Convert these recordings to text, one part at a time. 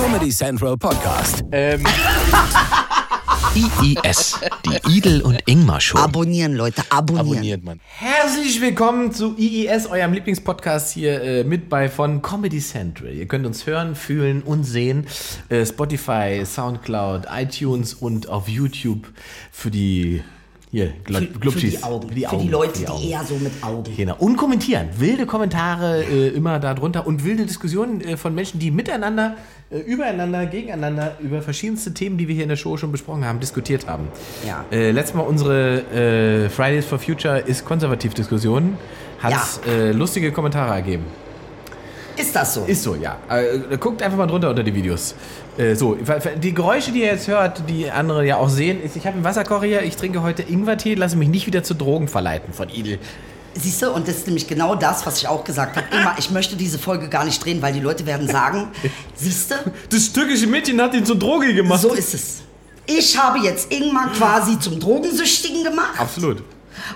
Comedy Central Podcast. Ähm, IIS, die Idel und Ingmar Show. Abonnieren, Leute, abonnieren. abonniert man. Herzlich willkommen zu IIS, eurem Lieblingspodcast hier äh, mit bei von Comedy Central. Ihr könnt uns hören, fühlen und sehen. Äh, Spotify, Soundcloud, iTunes und auf YouTube für die hier, Gl Für, Glubschis. für die Augen. Für die, für Augen, die Leute, für die, Augen. eher so mit Augen. Genau. Und kommentieren. Wilde Kommentare äh, immer darunter und wilde Diskussionen äh, von Menschen, die miteinander, äh, übereinander, gegeneinander über verschiedenste Themen, die wir hier in der Show schon besprochen haben, diskutiert haben. Ja. Äh, letztes Mal unsere äh, Fridays for Future ist konservativ Diskussion. Hat Ja. äh, lustige Kommentare ergeben. Ist das so? Ist so, ja. Guckt einfach mal drunter unter die Videos. Äh, so, die Geräusche, die ihr jetzt hört, die andere ja auch sehen, ist, ich habe einen Wasserkocher hier, ich trinke heute Ingwertee, lasse mich nicht wieder zu Drogen verleiten von Idel. Siehst du, und das ist nämlich genau das, was ich auch gesagt habe. Immer, ich möchte diese Folge gar nicht drehen, weil die Leute werden sagen, siehst du, Das türkische Mädchen hat ihn zur Droge gemacht. so ist es. Ich habe jetzt Ingmar quasi zum Drogensüchtigen gemacht Absolut.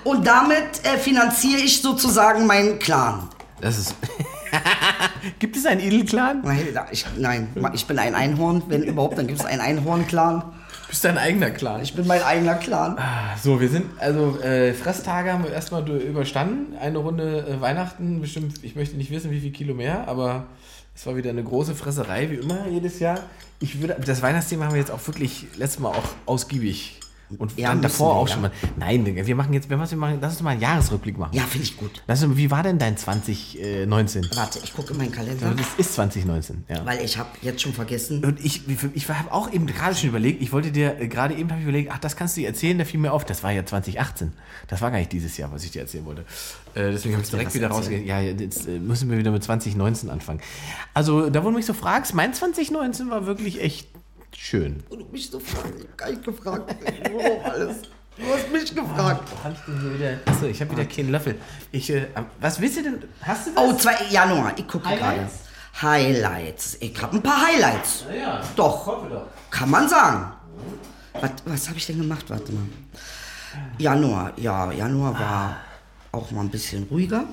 und damit äh, finanziere ich sozusagen meinen Clan. Das ist. Gibt es einen Edelclan? Nein, ich, nein, ich bin ein Einhorn. Wenn überhaupt, dann gibt es einen Einhorn-Clan. Bist dein eigener Clan? Ich bin mein eigener Clan. So, wir sind, also äh, Fresstage haben wir erstmal überstanden. Eine Runde äh, Weihnachten, bestimmt, ich möchte nicht wissen, wie viel Kilo mehr, aber es war wieder eine große Fresserei, wie immer jedes Jahr. Ich würde, das Weihnachtsthema haben wir jetzt auch wirklich letztes Mal auch ausgiebig. Und Ja, dann davor wir, auch ja. schon mal. Nein, wir machen jetzt, wir machen, lass uns mal einen Jahresrückblick machen. Ja, finde ich gut. Lass uns, wie war denn dein 2019? Warte, ich gucke in meinen Kalender, Das ist 2019, ja. weil ich habe jetzt schon vergessen. Und ich, ich habe auch eben gerade schon überlegt, ich wollte dir, äh, gerade eben habe ich überlegt, ach, das kannst du dir erzählen, da fiel mir auf, das war ja 2018. Das war gar nicht dieses Jahr, was ich dir erzählen wollte. Äh, deswegen habe ich direkt wieder rausgegeben. Ja, jetzt äh, müssen wir wieder mit 2019 anfangen. Also, da wo du mich so fragst, mein 2019 war wirklich echt schön. Und du mich so fragst, ich hab gar nicht gefragt. Warum alles? Du hast mich gefragt. Wo hab ich denn hier wieder? Achso, ich habe wieder keinen Löffel. Ich, äh, was willst du denn? Hast du was? Oh, 2. Januar, ich gucke gerade. Highlights? Highlights. Ich habe ein paar Highlights. ja, Doch. hoffe doch. Kann man sagen. Was, was habe ich denn gemacht? Warte mal. Januar, ja, Januar war auch mal ein bisschen ruhiger.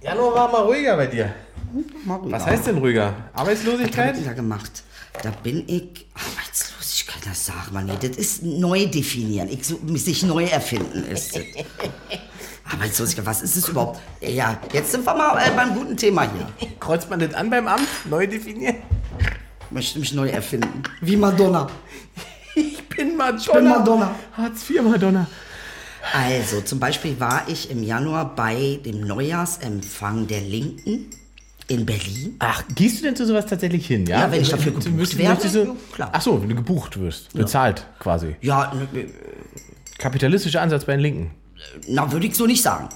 Januar war mal ruhiger bei dir. Mal ruhiger. Was heißt denn ruhiger? Was habe Arbeitslosigkeit? ich da gemacht? Da bin ich. Arbeitslosigkeit, das sagt man nicht. Das ist neu definieren. Ich so, sich neu erfinden ist das. Arbeitslosigkeit, was ist es überhaupt? Ja, jetzt sind wir mal äh, beim guten Thema hier. Kreuzt man das an beim Amt? Neu definieren? Ich möchte mich neu erfinden. Wie Madonna. Ich bin Madonna. Ich bin Madonna. Hartz IV Madonna. Also, zum Beispiel war ich im Januar bei dem Neujahrsempfang der Linken in Berlin. Ach, gehst du denn zu sowas tatsächlich hin? Ja, Ja, wenn ich dafür Du gebucht müsstest- werde, möchtest du- ja, klar. Ach so, wenn du gebucht wirst. Bezahlt quasi. Ja, ne, Kapitalistischer Ansatz bei den Linken. na, würde ich so nicht sagen.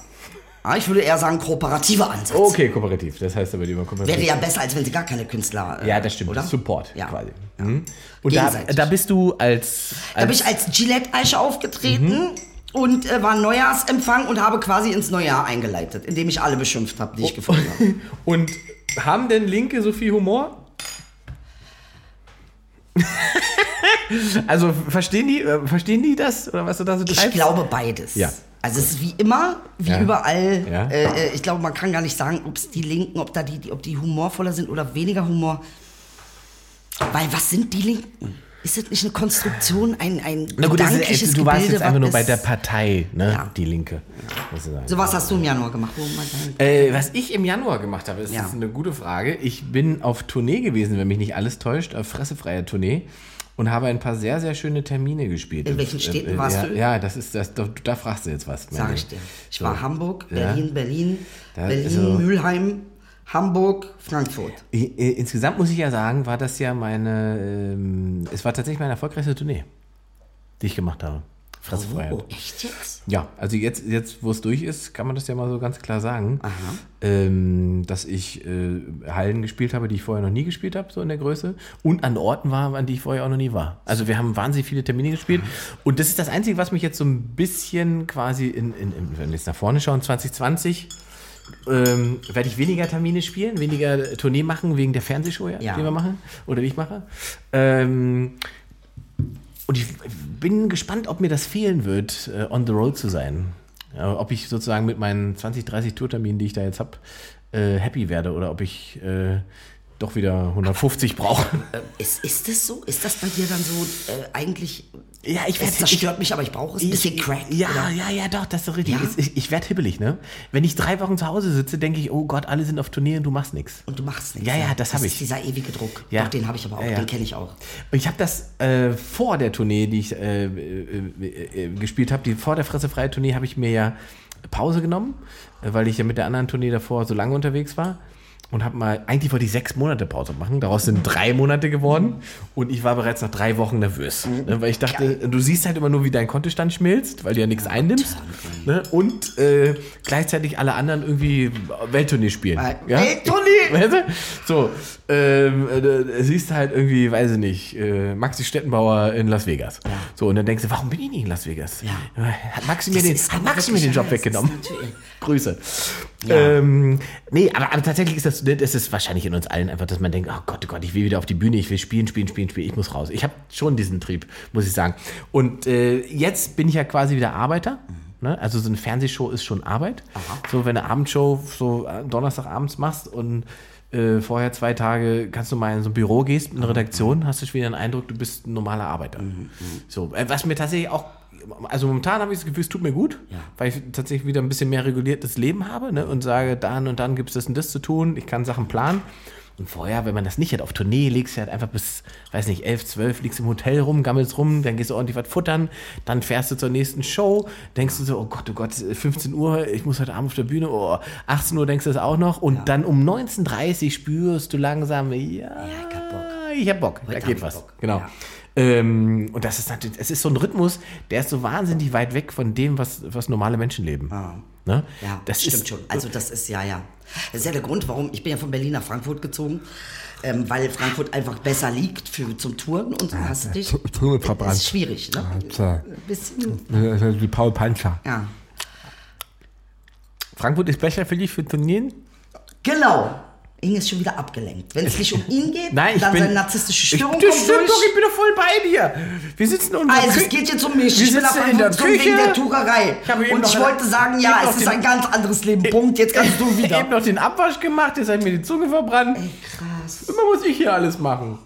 Ja, ich würde eher sagen, kooperativer Ansatz. Okay, kooperativ. Das heißt aber lieber kooperativ. Wäre ja besser, als wenn sie gar keine Künstler. äh, ja, das stimmt. Oder? Das ist Support Ja. quasi. Ja. Mhm. Und da, da bist du als, als Da bin ich als Gillette-Eiche aufgetreten Mhm. Und äh, war Neujahrsempfang und habe quasi ins Neujahr eingeleitet, indem ich alle beschimpft habe, Oh. die ich gefunden habe. Und haben denn Linke so viel Humor? also verstehen die, äh, verstehen die das oder was du da so Ich treibst? glaube beides. Ja. Also es ist wie immer, wie Ja. überall. Ja. Äh, äh, ich glaube, man kann gar nicht sagen, ob es die Linken, ob da die, die, ob die humorvoller sind oder weniger Humor. Weil was sind die Linken? Ist das nicht eine Konstruktion, ein, ein Na gut, das ist, gedankliches du warst Gebilde, jetzt einfach nur bei der Partei, ne? Ja. Die Linke. So was hast du im Januar gemacht? Äh, was ich im Januar gemacht habe, ist Ja. ist eine gute Frage. Ich bin auf Tournee gewesen, wenn mich nicht alles täuscht, auf fressefreier Tournee und habe ein paar sehr, sehr schöne Termine gespielt. In welchen Städten warst ja, du? Ja, das ist das. Da, da fragst du jetzt was. Sag ich dir. Ich So. war Hamburg, Ja. Berlin, Berlin, Da- Berlin, also- Mülheim, Hamburg, Frankfurt. Insgesamt muss ich ja sagen, war das ja meine. Ähm, es war tatsächlich meine erfolgreichste Tournee, die ich gemacht habe. Fressefreiheit. Oh, echt jetzt? Ja, also jetzt, jetzt wo es durch ist, kann man das ja mal so ganz klar sagen, ähm, dass ich äh, Hallen gespielt habe, die ich vorher noch nie gespielt habe, so in der Größe, und an Orten war, an die ich vorher auch noch nie war. Also wir haben wahnsinnig viele Termine gespielt und das ist das Einzige, was mich jetzt so ein bisschen quasi in, in, in wenn wir jetzt nach vorne schauen, 2020 ähm, werde ich weniger Termine spielen, weniger Tournee machen wegen der Fernsehshow, ja, Ja. die wir machen oder die ich mache. Ähm, und ich bin gespannt, ob mir das fehlen wird, äh, on the road zu sein. Ob ich sozusagen mit meinen 20, 30 Tourterminen, die ich da jetzt habe, äh, happy werde oder ob ich äh, doch wieder 150 brauche. Äh, ist, ist das so? Ist das bei dir dann so äh, eigentlich... Ja, ich werd- Es zerstört mich, aber ich brauche es. Ein bisschen Crack. Ja, oder? ja, ja, doch, das ist so richtig. Ja? Ich, ich werde hibbelig, ne? Wenn ich drei Wochen zu Hause sitze, denke ich, oh Gott, alle sind auf Tournee und du machst nichts. Und du machst nichts. Ja, ja, das hab ist ich. dieser ewige Druck. Ja. Doch, den habe ich aber auch. Ja. Den kenne ich auch. Und ich habe das äh, vor der Tournee, die ich äh, äh, äh, gespielt habe, die vor der fressefreie Tournee, habe ich mir ja Pause genommen, äh, weil ich ja mit der anderen Tournee davor so lange unterwegs war. Und habe mal, eigentlich wollte ich sechs Monate Pause machen. Daraus sind drei Monate geworden. Und ich war bereits nach drei Wochen nervös. Ne, weil ich dachte, du siehst halt immer nur, wie dein Kontostand schmilzt, weil du ja nichts einnimmst. Ne? Und äh, gleichzeitig alle anderen irgendwie Welttournee spielen. Ja? Welttournee! Weißt du? So, ähm, äh, siehst du halt irgendwie, weiß ich nicht, äh, Maxi Stettenbauer in Las Vegas. So, und dann denkst du, warum bin ich nicht in Las Vegas? Ja. Hat Maxi mir Das den, hat Maxi mir den Job ja, weggenommen? Grüße. Ja. Ähm, nee, aber, aber tatsächlich ist das, das ist wahrscheinlich in uns allen einfach, dass man denkt, oh Gott, oh Gott, ich will wieder auf die Bühne, ich will spielen, spielen, spielen, spielen, ich muss raus. Ich habe schon diesen Trieb, muss ich sagen. Und äh, jetzt bin ich ja quasi wieder Arbeiter. Ne? Also so eine Fernsehshow ist schon Arbeit. So, wenn eine Abendshow so äh, Donnerstagabends machst und äh, vorher zwei Tage kannst du mal in so ein Büro gehst, in eine Redaktion, hast du schon wieder den Eindruck, du bist ein normaler Arbeiter. So, äh, was mir tatsächlich auch, also momentan habe ich das Gefühl, es tut mir gut, Ja. weil ich tatsächlich wieder ein bisschen mehr reguliertes Leben habe ne? und sage, dann und dann gibt es das und das zu tun, ich kann Sachen planen. Und vorher, wenn man das nicht hat, auf Tournee legst du halt einfach bis, weiß nicht, 11, 12, liegst im Hotel rum, gammelst rum, dann gehst du ordentlich was futtern, dann fährst du zur nächsten Show, denkst du so, oh Gott, oh Gott, 15 Uhr, ich muss heute Abend auf der Bühne, oh, 18 Uhr denkst du das auch noch und dann um 19.30 Uhr spürst du langsam, ja, ich hab Bock. ich hab Bock, da Heute hab geht was. Bock. Genau. Ja. Ähm, und das ist natürlich, es ist so ein Rhythmus, der ist so wahnsinnig weit weg von dem, was, was normale Menschen leben. Ne? Ja, das stimmt ist, schon. Also das ist ja, ja. Das ist ja der Grund, warum ich bin ja von Berlin nach Frankfurt gezogen, ähm, weil Frankfurt einfach besser liegt für, zum Touren und so hast du dich. Zunge verbrannt. Das ist schwierig, ne? Tja. Ein bisschen, Äh, Die Paul Panzer. ja. Frankfurt ist besser für dich für Turnieren? Genau. Inge ist schon wieder abgelenkt. Wenn es nicht um ihn geht, Nein, ich dann bin. seine narzisstische Störung ich, das kommt stimmt durch. doch, ich bin doch voll bei dir. Wir sitzen unter Also es geht jetzt um mich. Wir ich bin in der gezogen wegen Küche. der Tucherei. Ich habe Und ich wollte sagen, ja, es ist ein ganz anderes Leben. Punkt. Jetzt kannst du wieder. Eben noch den Abwasch gemacht, jetzt hat mir die Zunge verbrannt. Krass. Immer muss ich hier alles machen.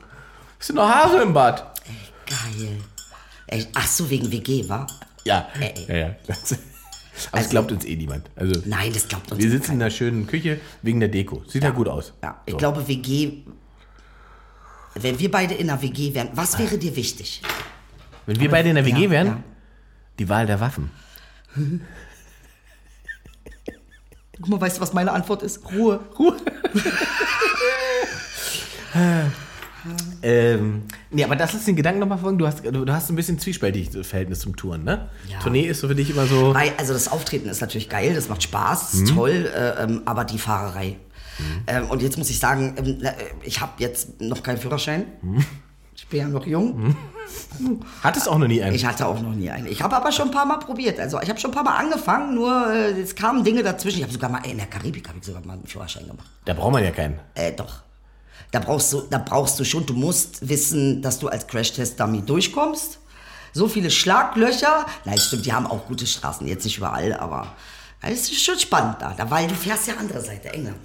Es sind noch Haare im Bad. Geil. Ey, ach so, wegen WG, wa? Ja. Ey. ja, ja. Das, aber es glaubt uns eh niemand. Also, Nein, das glaubt uns wir sitzen in einer schönen Küche wegen der Deko. Sieht ja, gut aus. Ja, ich So. glaube, WG. Wenn wir beide in einer WG wären, was wäre dir wichtig? Wenn wir beide in der WG Ja, wären, ja. die Wahl der Waffen. Guck mal, weißt du, was meine Antwort ist? Ruhe. Ähm, nee, aber das ist den Gedanken nochmal folgen. Du hast, du, hast ein bisschen zwiespältiges Verhältnis zum Touren, ne? Ja. Tournee ist so für dich immer so. Weil, also das Auftreten ist natürlich geil, das macht Spaß, Mhm. ist toll, äh, ähm, aber die Fahrerei. Ähm, und jetzt muss ich sagen, ähm, äh, ich habe jetzt noch keinen Führerschein. Mhm. Ich bin ja noch jung. Hattest auch noch nie einen. Ich hatte auch noch nie einen. Ich habe aber schon ein paar Mal probiert. Also ich habe schon ein paar Mal angefangen, nur äh, es kamen Dinge dazwischen. Ich habe sogar mal in der Karibik habe ich sogar mal einen Führerschein gemacht. da braucht man ja keinen. Äh, doch. Da brauchst du, da brauchst du schon, du musst wissen, dass du als Crashtest-Dummy durchkommst. So viele Schlaglöcher. Nein, stimmt, die haben auch gute Straßen, jetzt nicht überall, aber es ist schon spannend da, da, weil du fährst ja andere Seite, England.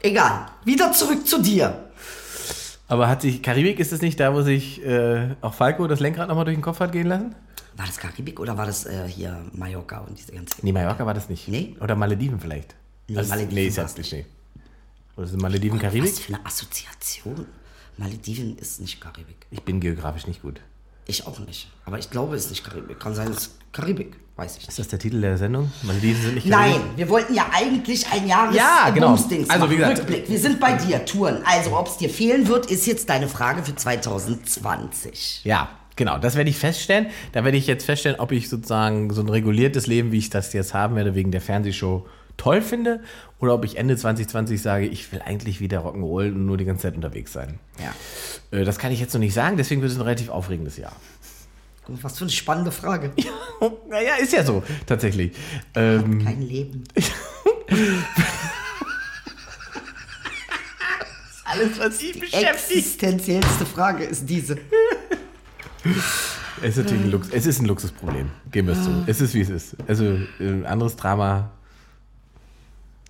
Egal, wieder zurück zu dir. Aber hat sich, Karibik ist es nicht da, wo sich äh, auch Falco das Lenkrad nochmal durch den Kopf hat gehen lassen? War das Karibik oder war das äh, hier Mallorca und diese ganze... Nee, Mallorca war das nicht. Nee? Oder Malediven vielleicht. Nee, Also, Malediven nee, ist ja war's nicht. Nee. Oder sind Malediven Karibik? Was für eine Assoziation. Malediven ist nicht Karibik. Ich bin geografisch nicht gut. Ich auch nicht. Aber ich glaube, es ist nicht Karibik. Kann sein, es ist Karibik. Weiß ich nicht. Ist das der Titel der Sendung? Malediven sind nicht Karibik? Nein, wir wollten ja eigentlich ein Jahres Ja, genau. Bumsdings Also, wie gesagt- Rückblick. Wir sind bei dir, Touren. Also, ob es dir fehlen wird, ist jetzt deine Frage für 2020. Ja, genau. Das werde ich feststellen. Da werde ich jetzt feststellen, ob ich sozusagen so ein reguliertes Leben, wie ich das jetzt haben werde, wegen der Fernsehshow toll finde oder ob ich Ende 2020 sage, ich will eigentlich wieder Rock'n'Roll und nur die ganze Zeit unterwegs sein. Ja. Äh, Das kann ich jetzt noch nicht sagen, deswegen wird es ein relativ aufregendes Jahr. Was für eine spannende Frage. naja, ist ja so, tatsächlich. Ähm, Kein Leben. alles, was ich Existenziellste Frage ist diese. Es ist natürlich ein, Lux es ist ein Luxusproblem, geben wir es zu. Es ist, wie es ist. Also, äh, ein anderes Drama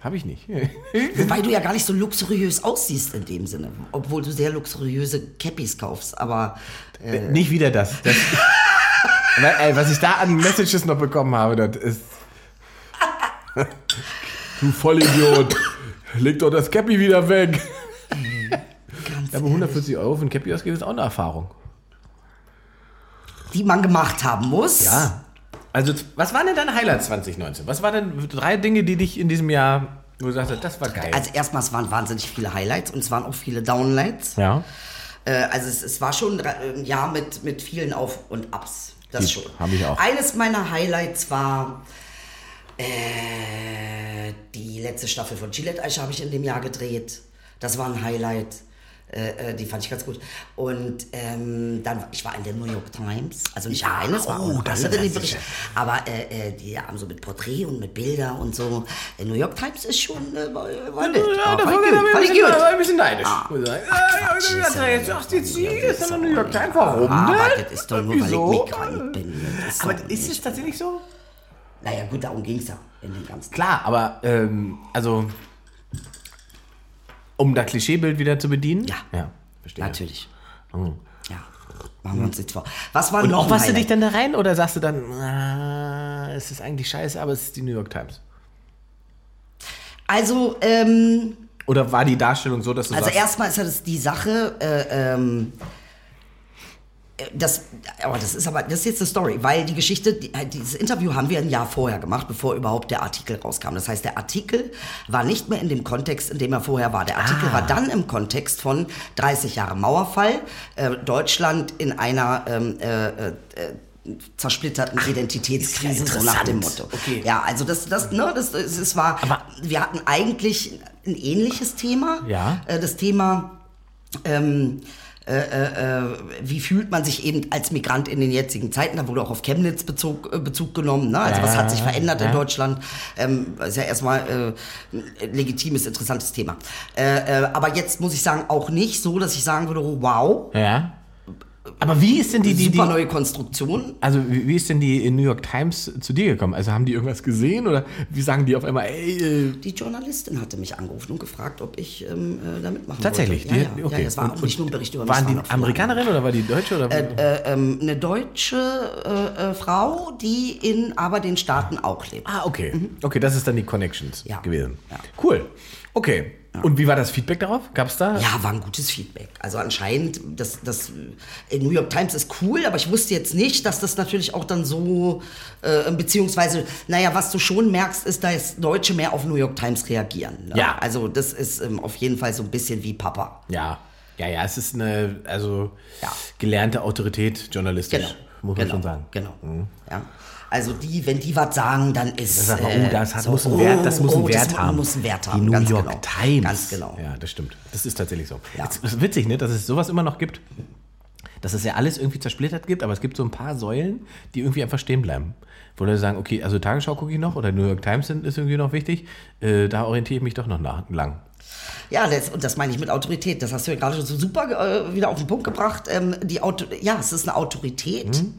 Habe ich nicht. Wobei du ja gar nicht so luxuriös aussiehst in dem Sinne. Obwohl du sehr luxuriöse Cappies kaufst. Aber Äh, nicht wieder das. das ey, was ich da an Messages noch bekommen habe, das ist. du Vollidiot. Leg doch das Cappy wieder weg. ganz aber 140 Euro für ein Cappy ausgeben ist auch eine Erfahrung. die man gemacht haben muss. Ja. Also, was waren denn deine Highlights 2019? Was waren denn drei Dinge, die dich in diesem Jahr, wo du sagst, das war geil? Also erstmal, es waren wahnsinnig viele Highlights und es waren auch viele Downlights. ja. Äh, also es, es war schon ein Jahr mit, mit vielen Auf- und Ups. Das Die schon. hab ich auch. Eines meiner Highlights war äh, die letzte Staffel von Gillette Eiche habe ich in dem Jahr gedreht. Das war ein Highlight. Äh, äh, die fand ich ganz gut. Und ähm, dann, ich war in der New York Times, also nicht alleine, es war oh, auch das andere, ist die sicher. Berichte. Aber äh, äh, die haben so mit Porträt und mit Bilder und so. Die New York Times ist schon, äh, war, nett. Ja, da war ich ein bisschen, neidisch. Ah. Ach, Ja, Quatsch, ja, ja, ja- jetzt sagst du, sie ja, ist in der New York Times. Warum Aber denn? das ist doch nur, weil Wieso? ich Migrant bin. Ist Aber ist es tatsächlich so? Naja, gut, darum ging es ja in dem Ganzen. Klar, aber ähm, also um das Klischeebild wieder zu bedienen? Ja. Ja, verstehe. Natürlich. Mhm. Ja. Machen wir uns nichts vor. Was war Und noch was du dich dann da rein oder sagst du dann, ah, es ist eigentlich scheiße, aber es ist die New York Times? Also, ähm, Oder war die Darstellung so, dass du also sagst, erstmal ist ja das die Sache, äh, ähm, äh, das, aber das ist aber, das ist jetzt eine Story, weil die Geschichte, die, äh, dieses Interview haben wir ein Jahr vorher gemacht, bevor überhaupt der Artikel rauskam. Das heißt, der Artikel war nicht mehr in dem Kontext, in dem er vorher war. Der Artikel Ah. war dann im Kontext von 30 Jahre Mauerfall, äh, Deutschland in einer ähm, äh, äh, zersplitterten Identitätskrise, ist ja so nach dem. Motto. Okay. Ja, also das, das, ne, das, das, es war, Aber- wir hatten eigentlich ein ähnliches Thema. Ja. Äh, das Thema, ähm, äh, äh, wie fühlt man sich eben als Migrant in den jetzigen Zeiten? Da wurde auch auf Chemnitz Bezug, äh, Bezug genommen. Ne? Also Ja, was hat sich verändert ja. in Deutschland? Ähm, ist ja erstmal äh, ein legitimes, interessantes Thema. Äh, äh, aber jetzt muss ich sagen, auch nicht so, dass ich sagen würde, oh, wow, ja. Aber wie ist denn die, die, super neue Konstruktion. also wie wie ist denn die in New York Times zu dir gekommen? Also haben die irgendwas gesehen oder wie sagen die auf einmal, ey, äh, Die Journalistin hatte mich angerufen und gefragt, ob ich ähm, äh, da mitmachen tatsächlich? wollte. Ja, die, ja, okay. ja, es war auch nicht nur ein Bericht über mich. Waren die Amerikanerin oder war die Deutsche? Oder? äh, ähm, eine deutsche äh, äh, Frau, die in aber den Staaten auch lebt. ah, okay. Okay, das ist dann die Connections Ja. gewesen. Ja. Cool. Okay. Und wie war das Feedback darauf? Gab es da? Ja, war ein gutes Feedback. Also anscheinend, das, das New York Times ist cool, aber ich wusste jetzt nicht, dass das natürlich auch dann so, äh, beziehungsweise, naja, was du schon merkst, ist, dass Deutsche mehr auf New York Times reagieren. Ne? Ja. Also das ist ähm, auf jeden Fall so ein bisschen wie Papa. Ja. Ja, ja, es ist eine, also Ja. gelernte Autorität journalistisch, Genau. muss man genau. schon sagen. Genau. Ja. Also die, wenn die was sagen, dann ist. Mal, äh, oh, das hat, so, muss einen Wert, das muss einen oh, Wert das haben. muss einen Wert Die haben. New ganz York genau. Times. Ganz genau. Ja, das stimmt. Das ist tatsächlich so. Ja. Es ist witzig, ne, dass es sowas immer noch gibt. Dass es ja alles irgendwie zersplittert gibt, aber es gibt so ein paar Säulen, die irgendwie einfach stehen bleiben. Wo Leute sagen, okay, also Tagesschau gucke ich noch oder New York Times sind, ist irgendwie noch wichtig. Äh, da orientiere ich mich doch noch nach, lang. Ja, das, und das meine ich mit Autorität. Das hast du ja gerade so super äh, wieder auf den Punkt gebracht. Ähm, die Auto, ja, es ist eine Autorität. Mhm.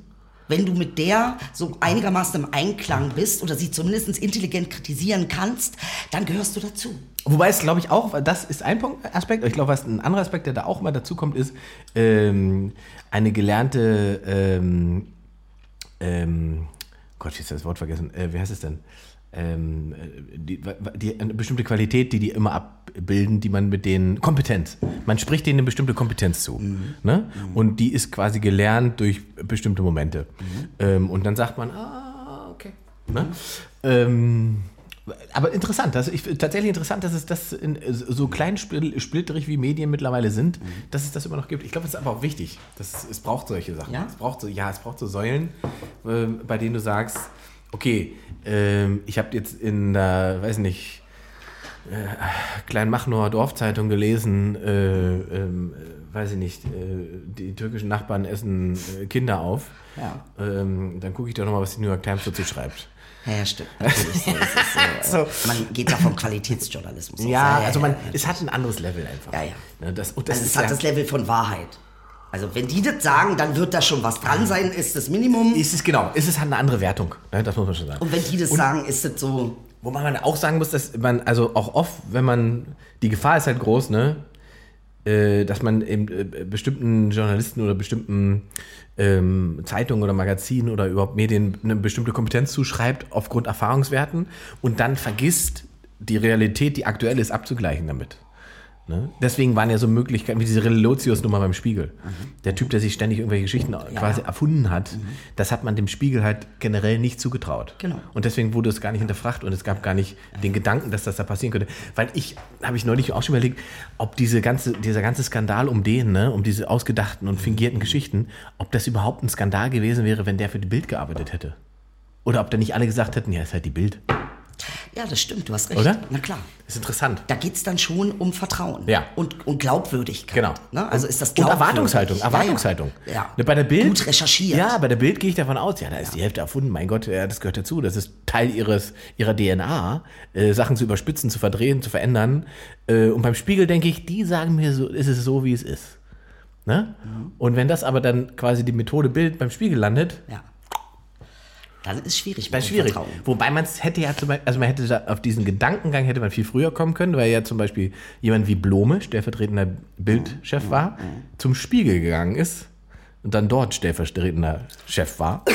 Wenn du mit der so einigermaßen im Einklang bist oder sie zumindest intelligent kritisieren kannst, dann gehörst du dazu. Wobei es, glaube ich, auch, das ist ein Punkt, Aspekt, ich glaube, was ein anderer Aspekt, der da auch immer dazu kommt, ist ähm, eine gelernte, ähm, ähm, Gott, jetzt das Wort vergessen, äh, wie heißt es denn? Ähm, äh, die, die, eine bestimmte Qualität, die die immer abbilden, die man mit denen, Kompetenz. Man spricht denen eine bestimmte Kompetenz zu. Ne? Und die ist quasi gelernt durch bestimmte Momente. Ähm, und dann sagt man, ah, okay. Ne? Ähm, aber interessant, das, ich, tatsächlich interessant, dass es das in, so klein spl- splitterig wie Medien mittlerweile sind, dass es das immer noch gibt. Ich glaube, es ist aber auch wichtig. Das, es braucht solche Sachen. Ja? Es braucht so, ja, es braucht so Säulen, äh, bei denen du sagst, okay, ähm, ich habe jetzt in der, weiß nicht, äh, Kleinmachnower Dorfzeitung gelesen, äh, ähm, äh, weiß ich nicht, äh, die türkischen Nachbarn essen äh, Kinder auf. Ja. Ähm, dann gucke ich doch nochmal, was die New York Times dazu schreibt. Ja, ja stimmt. So. Ist, äh, Man geht da vom Qualitätsjournalismus aus. Ja, also man, ja. es hat ein anderes Level einfach. Ja, ja. Ne, das, und das Also ist es hat ja, das Level von Wahrheit. Also wenn die das sagen, dann wird da schon was dran sein, ist das Minimum. ist es genau, ist es hat eine andere Wertung. Ne, das muss man schon sagen. Und wenn die das sagen, ist das so, Wobei man auch sagen muss, dass man, also auch oft, wenn man, die Gefahr ist halt groß, ne? Äh, dass man eben äh, bestimmten Journalisten oder bestimmten ähm, Zeitungen oder Magazinen oder überhaupt Medien eine bestimmte Kompetenz zuschreibt aufgrund Erfahrungswerten und dann vergisst, die Realität, die aktuell ist, abzugleichen damit. Ne? Deswegen waren ja so Möglichkeiten wie diese Relotius-Nummer beim Spiegel. Mhm. Der Typ, der sich ständig irgendwelche Geschichten ja. quasi erfunden hat, mhm. das hat man dem Spiegel halt generell nicht zugetraut. Genau. Und deswegen wurde es gar nicht hinterfragt und es gab gar nicht den Gedanken, dass das da passieren könnte. Weil ich, habe ich neulich auch schon überlegt, ob diese ganze, dieser ganze Skandal um den, ne, um diese ausgedachten und fingierten Geschichten, ob das überhaupt ein Skandal gewesen wäre, wenn der für die Bild gearbeitet hätte. Oder ob da nicht alle gesagt hätten, ja, ist halt die Bild. Ja, das stimmt, du hast recht. Oder? Na klar. ist interessant. Da geht es dann schon um Vertrauen. Ja. Und, und Glaubwürdigkeit. Genau. Ne? Also ist das Und Erwartungshaltung. Erwartungshaltung. Ja, ja. Ne, Bei der Bild. Gut recherchiert. Ja, bei der Bild gehe ich davon aus, ja, da ist die Hälfte erfunden. Mein Gott, ja, das gehört dazu. Das ist Teil ihres, ihrer DNA, äh, Sachen zu überspitzen, zu verdrehen, zu verändern. Äh, und beim Spiegel denke ich, die sagen mir so, ist es so, wie es ist. Ne? Mhm. Und wenn das aber dann quasi die Methode Bild beim Spiegel landet, ja. Dann ist schwierig. Das ist schwierig. Wobei man es hätte ja zum Beispiel, also man hätte da auf diesen Gedankengang hätte man viel früher kommen können, weil ja zum Beispiel jemand wie Blome, stellvertretender Bildchef Mhm. war, zum Spiegel gegangen ist und dann dort stellvertretender Chef war.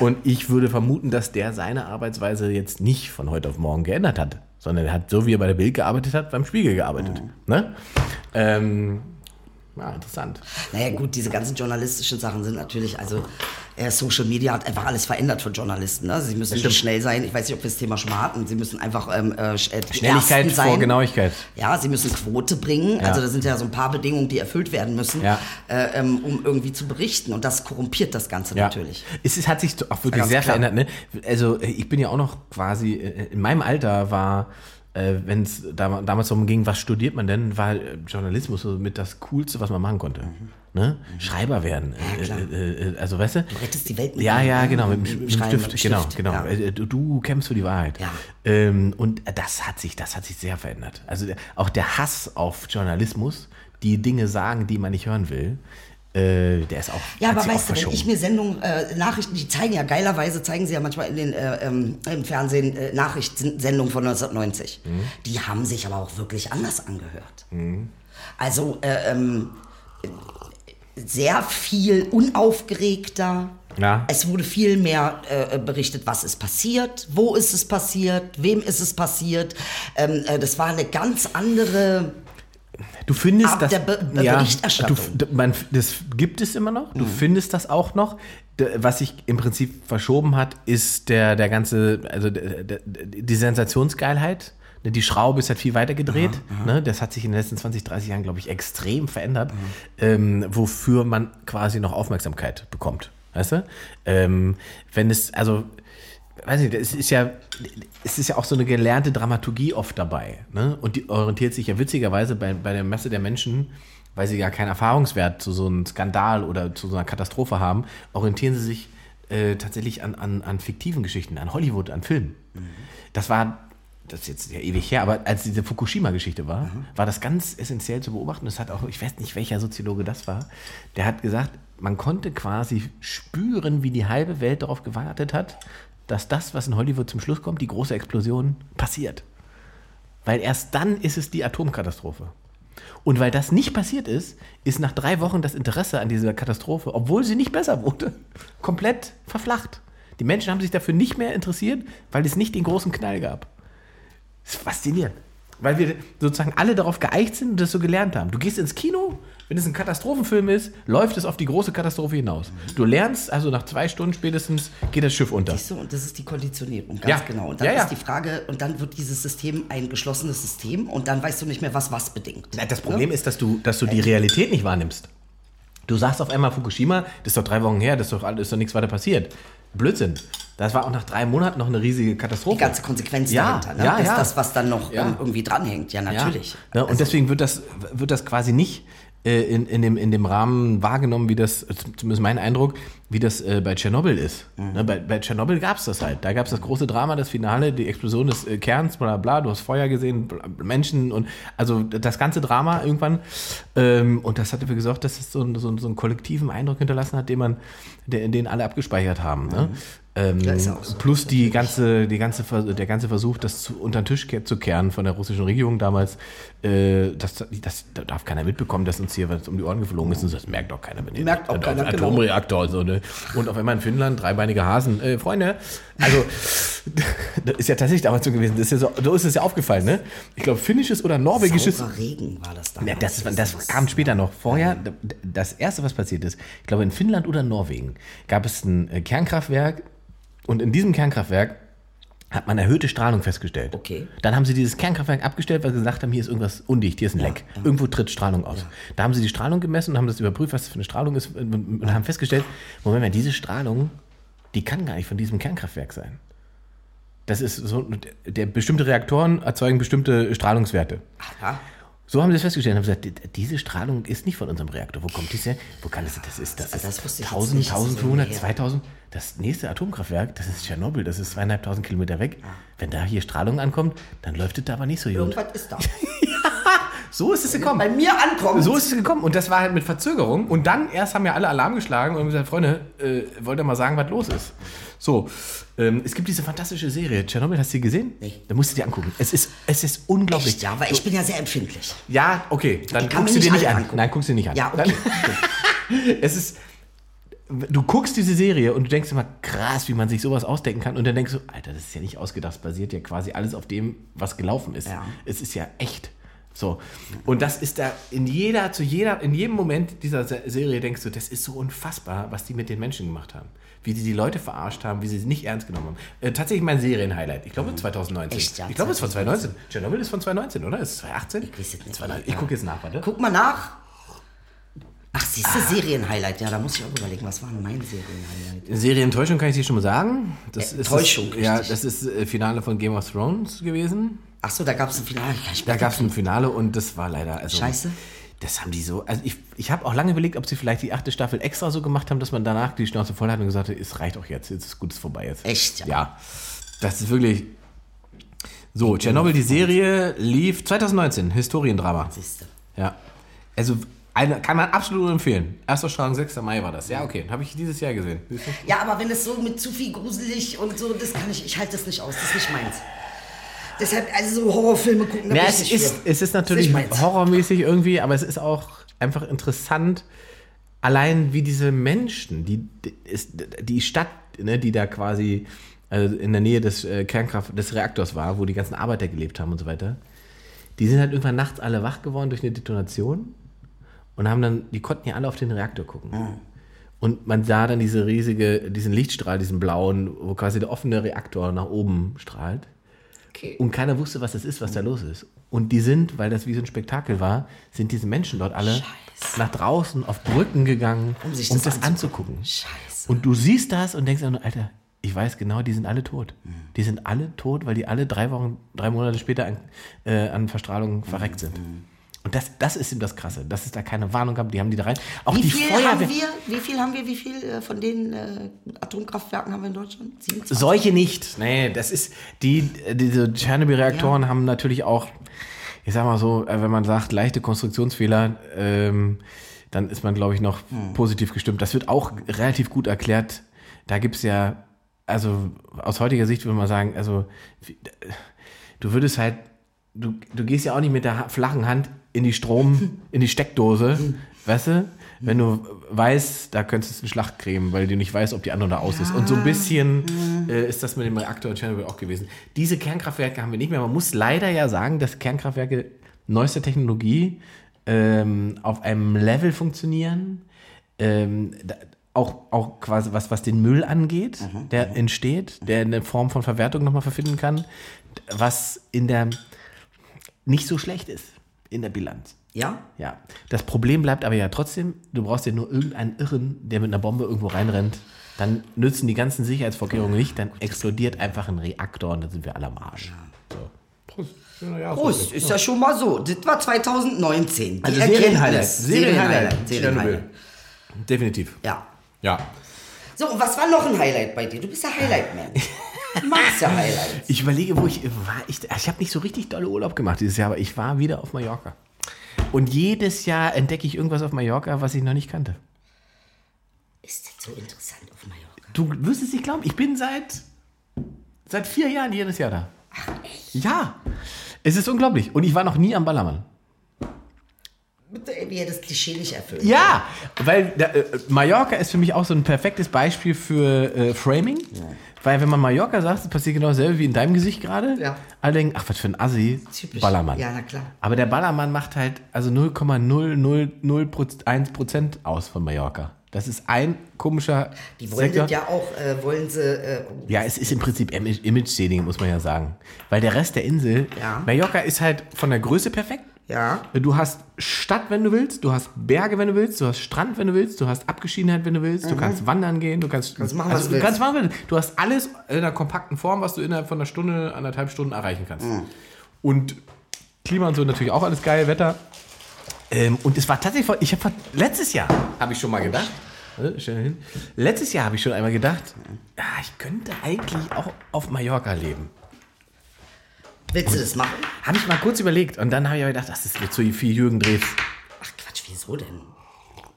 Und ich würde vermuten, dass der seine Arbeitsweise jetzt nicht von heute auf morgen geändert hat, sondern er hat, so wie er bei der Bild gearbeitet hat, beim Spiegel gearbeitet. Mhm. Ne? Ähm, ja, interessant. Naja, gut, diese ganzen journalistischen Sachen sind natürlich, also äh, Social Media hat einfach alles verändert für Journalisten. Ne? Sie müssen schnell sein. Ich weiß nicht, ob wir das Thema schon mal hatten. Sie müssen einfach ähm, äh, die Schnelligkeit vor Genauigkeit. Ja, sie müssen Quote bringen. Ja. Also da sind ja so ein paar Bedingungen, die erfüllt werden müssen, Ja. äh, ähm, um irgendwie zu berichten. Und das korrumpiert das Ganze Ja. natürlich. Es, es hat sich auch wirklich sehr klar. verändert. Ne? Also äh, ich bin ja auch noch quasi, äh, in meinem Alter war, äh, wenn es da, damals darum ging, was studiert man denn, war äh, Journalismus so mit das Coolste, was man machen konnte. Ne? Schreiber werden. Ja, klar. äh, äh, also weißt du? Du rettest die Welt mit Ja, ja, genau, mit, Mit dem Stift, mit genau, Stift, genau. ja. Äh, Du, du kämpfst für die Wahrheit. Ja. Ähm, und das hat sich, das hat sich sehr verändert. Also auch der Hass auf Journalismus, die Dinge sagen, die man nicht hören will, äh, der ist auch. Ja, aber weißt du, wenn ich mir Sendungen, äh, Nachrichten, die zeigen ja geilerweise, zeigen sie ja manchmal in den, äh, ähm, im Fernsehen äh, Nachrichtensendungen von 1990. Mhm. Die haben sich aber auch wirklich anders angehört. Also, äh, ähm, sehr viel unaufgeregter. Ja. Es wurde viel mehr äh, berichtet, was ist passiert, wo ist es passiert, wem ist es passiert. Ähm, äh, das war eine ganz andere. Du findest Ab das. der Be- Berichterstattung. Mhm. Du, man, das gibt es immer noch. Du findest das auch noch. Was sich im Prinzip verschoben hat, ist der, der ganze, also die Sensationsgeilheit. Ne, Die Schraube ist halt viel weiter gedreht. Ne? Das hat sich in den letzten 20, 30 Jahren, glaube ich, extrem verändert, ähm, wofür man quasi noch Aufmerksamkeit bekommt. Weißt du? Ähm, wenn es, also, weiß nicht, es ist ja, es ist ja auch so eine gelernte Dramaturgie oft dabei. Ne? Und die orientiert sich ja witzigerweise bei, bei der Masse der Menschen, weil sie ja keinen Erfahrungswert zu so einem Skandal oder zu so einer Katastrophe haben, orientieren sie sich äh, tatsächlich an, an, an fiktiven Geschichten, an Hollywood, an Filmen. Das war, das ist jetzt ja ewig her, aber als diese Fukushima-Geschichte war, war das ganz essentiell zu beobachten. Das hat auch, ich weiß nicht, welcher Soziologe das war, der hat gesagt, man konnte quasi spüren, wie die halbe Welt darauf gewartet hat, dass das, was in Hollywood zum Schluss kommt, die große Explosion, passiert. Weil erst dann ist es die Atomkatastrophe. Und weil das nicht passiert ist, ist nach drei Wochen das Interesse an dieser Katastrophe, obwohl sie nicht besser wurde, komplett verflacht. Die Menschen haben sich dafür nicht mehr interessiert, weil es nicht den großen Knall gab. Das ist faszinierend. Weil wir sozusagen alle darauf geeicht sind und das so gelernt haben. Du gehst ins Kino, wenn es ein Katastrophenfilm ist, läuft es auf die große Katastrophe hinaus. Du lernst, also nach zwei Stunden spätestens geht das Schiff unter. Siehst du, und das ist die Konditionierung, ganz Ja. genau. Und dann Ja, ja. ist die Frage, und dann wird dieses System ein geschlossenes System und dann weißt du nicht mehr, was was bedingt. Na, Das Problem ist, dass du, dass du die Realität nicht wahrnimmst. Du sagst auf einmal Fukushima, das ist doch drei Wochen her, das ist doch, alles- ist doch nichts weiter passiert. Blödsinn. Das war auch nach drei Monaten noch eine riesige Katastrophe. Die ganze Konsequenz Ja, dahinter. Ne? ja, ist ja. das, was dann noch Ja. irgendwie dranhängt. Ja, natürlich. Ja, ne, und Also- deswegen wird das, wird das quasi nicht äh, in, in, dem, in dem Rahmen wahrgenommen, wie das, zumindest mein Eindruck, wie das äh, bei Tschernobyl ist. Mhm. Ne, bei, bei Tschernobyl gab es das halt. Da gab es das große Drama, das Finale, die Explosion des äh, Kerns, bla bla, du hast Feuer gesehen, bla, Menschen und also das ganze Drama irgendwann. Ähm, und das hat dafür gesorgt, dass es so, ein- so, ein- so einen kollektiven Eindruck hinterlassen hat, den man, der, den alle abgespeichert haben. Ne? Mhm. Ähm, ist auch so. plus die ganze, die ganze, der ganze Versuch, das zu, unter den Tisch zu kehren von der russischen Regierung damals, äh, das, das, da darf keiner mitbekommen, dass uns hier was um die Ohren geflogen ist. Und das merkt auch keiner. Wenn Merkt auch ein keiner, genau. Atomreaktor und so. Ne? Und auf einmal in Finnland dreibeinige Hasen. Äh, Freunde, also das ist ja tatsächlich damals so gewesen. Das ist ja so, so ist es ja aufgefallen. Ne? Ich glaube, finnisches oder norwegisches. Saurer Regen war das damals. Ja, das, das kam später noch. Vorher, das erste, was passiert ist, ich glaube in Finnland oder Norwegen, gab es ein äh, Kernkraftwerk und in diesem Kernkraftwerk hat man erhöhte Strahlung festgestellt. Okay. Dann haben sie dieses Kernkraftwerk abgestellt, weil sie gesagt haben, hier ist irgendwas undicht, hier ist ein Leck. Irgendwo tritt Strahlung aus. Da haben sie die Strahlung gemessen und haben das überprüft, was das für eine Strahlung ist und haben festgestellt, Moment mal, diese Strahlung, die kann gar nicht von diesem Kernkraftwerk sein. Das ist so, der bestimmte Reaktoren erzeugen bestimmte Strahlungswerte. Ja. So haben sie es festgestellt und haben gesagt, "Die- diese Strahlung ist nicht von unserem Reaktor. Wo kommt die her? Wo kann das Das ist, das Also ist das jetzt 1000, nicht, das ist 1500, so her. 2000. Das nächste Atomkraftwerk, das ist Tschernobyl, das ist zweieinhalbtausend Kilometer weg. Wenn da hier Strahlung ankommt, dann läuft es da aber nicht so gut. Irgendwas ist da. So ist es gekommen. Bei mir ankommt. So ist es gekommen. Und das war halt mit Verzögerung. Und dann erst haben ja alle Alarm geschlagen und gesagt, Freunde, äh, wollt ihr mal sagen, was los ist? So, ähm, es gibt diese fantastische Serie. Tschernobyl, hast du die gesehen? Nee. Da musst du dir angucken. Es ist, es ist unglaublich. Echt, ja, weil ich bin ja sehr empfindlich. Ja, okay, dann guckst du dir nicht an. angucken. Nein, guckst du dir nicht an. Ja, okay. Dann, es ist, du guckst diese Serie und du denkst immer, krass, wie man sich sowas ausdenken kann. Und dann denkst du, Alter, das ist ja nicht ausgedacht, es basiert ja quasi alles auf dem, was gelaufen ist. Ja. Es ist ja echt. So. Und das ist da in jeder, zu jeder, in jedem Moment dieser Se- Serie denkst du, das ist so unfassbar, was die mit den Menschen gemacht haben. Wie die die Leute verarscht haben, wie sie sie nicht ernst genommen haben. Äh, tatsächlich mein Serienhighlight. Ich glaube 2019. Echt, ja, ich glaube, es ist von 2019. Tschernobyl ist von 2019, oder? Ist es 2018? Ich weiß es nicht. 2019. Ich gucke jetzt nach, warte. Guck mal nach. Ach, siehst du, Serienhighlight. Ja, da muss ich auch überlegen, was war denn mein Serienhighlight? Serientäuschung kann ich dir schon mal sagen. Das Äh, ist Täuschung, das, Ja, das ist äh, Finale von Game of Thrones gewesen. Ach so, da gab es ein Finale. Kann ich Da gab es ein Finale und das war leider. Also, Scheiße. Das haben die so. Also ich, ich habe auch lange überlegt, ob sie vielleicht die achte Staffel extra so gemacht haben, dass man danach die Schnauze voll hat und gesagt hat, es reicht auch jetzt, jetzt ist gut, ist vorbei jetzt. Echt, ja? Ja. Das ist wirklich. So, Tschernobyl, die Serie lief 2019, Historiendrama. Siehste. Ja. Also eine, kann man absolut nur empfehlen. Erstausstrahlung 6. Mai war das. Ja, okay. Habe ich dieses Jahr gesehen. Ja, aber wenn es so mit zu viel gruselig und so, das kann ich, ich halte das nicht aus, das ist nicht meins. Deshalb, also so Horrorfilme gucken, da Ja, es ich nicht ist, für. es ist natürlich meins. horrormäßig irgendwie, aber es ist auch einfach interessant, allein wie diese Menschen, die, die, ist, die Stadt, ne, die da quasi also in der Nähe des äh, Kernkraft, des Reaktors war, wo die ganzen Arbeiter gelebt haben und so weiter, die sind halt irgendwann nachts alle wach geworden durch eine Detonation und haben dann, die konnten ja alle auf den Reaktor gucken. Und man sah dann diese riesige, diesen Lichtstrahl, diesen blauen, wo quasi der offene Reaktor nach oben strahlt. Okay. Und keiner wusste, was das ist, was da los ist. Und die sind, weil das wie so ein Spektakel war, sind diese Menschen dort alle Scheiße. nach draußen auf Brücken gegangen, um, Um sich das, das anzugucken. Scheiße. Und du siehst das und denkst, nur, Alter, ich weiß genau, die sind alle tot. Mhm. Die sind alle tot, weil die alle drei Wochen, drei Monate später an, äh, an Verstrahlung verreckt sind. Mhm. Und das, das ist eben das Krasse, dass es da keine Warnung gab. Die haben die da rein. Auch Wie die viel Feuerwehr. haben wir, wie viel haben wir, wie viel äh, von den äh, Atomkraftwerken haben wir in Deutschland? 27? Solche nicht. Nee, das ist, die, diese Tschernobyl-Reaktoren haben natürlich auch, ich sag mal so, äh, wenn man sagt, leichte Konstruktionsfehler, ähm, dann ist man, glaube ich, noch positiv gestimmt. Das wird auch relativ gut erklärt. Da gibt's ja, also aus heutiger Sicht würde man sagen, also du würdest halt, du, du gehst ja auch nicht mit der flachen Hand in die Strom, in die Steckdose, weißt du? Wenn du weißt, da könntest du einen Schlag kriegen, weil du nicht weißt, ob die an oder aus ist. Und so ein bisschen äh, ist das mit dem Reaktor in Tschernobyl auch gewesen. Diese Kernkraftwerke haben wir nicht mehr. Man muss leider ja sagen, dass Kernkraftwerke neuester Technologie ähm, auf einem Level funktionieren, ähm, da, auch, auch quasi was, was den Müll angeht, der entsteht, der eine Form von Verwertung nochmal verfinden kann, was in der nicht so schlecht ist in der Bilanz. Ja? Ja. Das Problem bleibt aber ja trotzdem, du brauchst ja nur irgendeinen Irren, der mit einer Bombe irgendwo reinrennt. Dann nützen die ganzen Sicherheitsvorkehrungen nicht, dann explodiert einfach ein Reaktor und dann sind wir alle am Arsch. So. Prost. Ja, Prost, ist ja schon mal so. Das war 2019. Die Also. Serienhighlight. Serienhighlight. Serienhighlight. Definitiv. Ja. Ja. So, und was war noch ein Highlight bei dir? Du bist ja Highlight-Man. Magst ja Highlights. Ich überlege, wo ich war. Ich, ich habe nicht so richtig dolle Urlaub gemacht dieses Jahr, aber ich war wieder auf Mallorca. Und jedes Jahr entdecke ich irgendwas auf Mallorca, was ich noch nicht kannte. Ist das so interessant auf Mallorca? Du wirst es nicht glauben, ich bin seit, seit vier Jahren jedes Jahr da. Ach, echt? Ja. Es ist unglaublich. Und ich war noch nie am Ballermann. Wie er das Klischee nicht erfüllt. Ja, weil da, äh, Mallorca ist für mich auch so ein perfektes Beispiel für äh, Framing. Weil wenn man Mallorca sagt, es passiert genau dasselbe wie in deinem Gesicht gerade. Ja. Alle denken, ach, was für ein Assi. Typisch. Ballermann. Ja, na klar. Aber der Ballermann macht halt also 0,001% aus von Mallorca. Das ist ein komischer Die wollen Sektor. das ja auch, äh, wollen sie, äh, Ja, es ist im Prinzip Image- Image-Shading, muss man ja sagen. Weil der Rest der Insel, Ja. Mallorca ist halt von der Größe perfekt. Ja. Du hast Stadt, wenn du willst, du hast Berge, wenn du willst, du hast Strand, wenn du willst, du hast Abgeschiedenheit, wenn du willst, du kannst wandern gehen, du kannst, Mhm. Kannst machen, was also, du du willst. kannst machen, was du. Du hast alles in einer kompakten Form, was du innerhalb von einer Stunde, anderthalb Stunden erreichen kannst. Mhm. Und Klima und so natürlich auch alles geil, Wetter. Ähm, und es war tatsächlich, ich habe letztes Jahr, habe ich schon mal gedacht, dir hin, letztes Jahr habe ich schon einmal gedacht, ja, ich könnte eigentlich auch auf Mallorca leben. Willst du das machen? Habe ich mal kurz überlegt und dann habe ich aber gedacht, das ist mir zu viel Jürgen Drews. Ach Quatsch, wieso denn?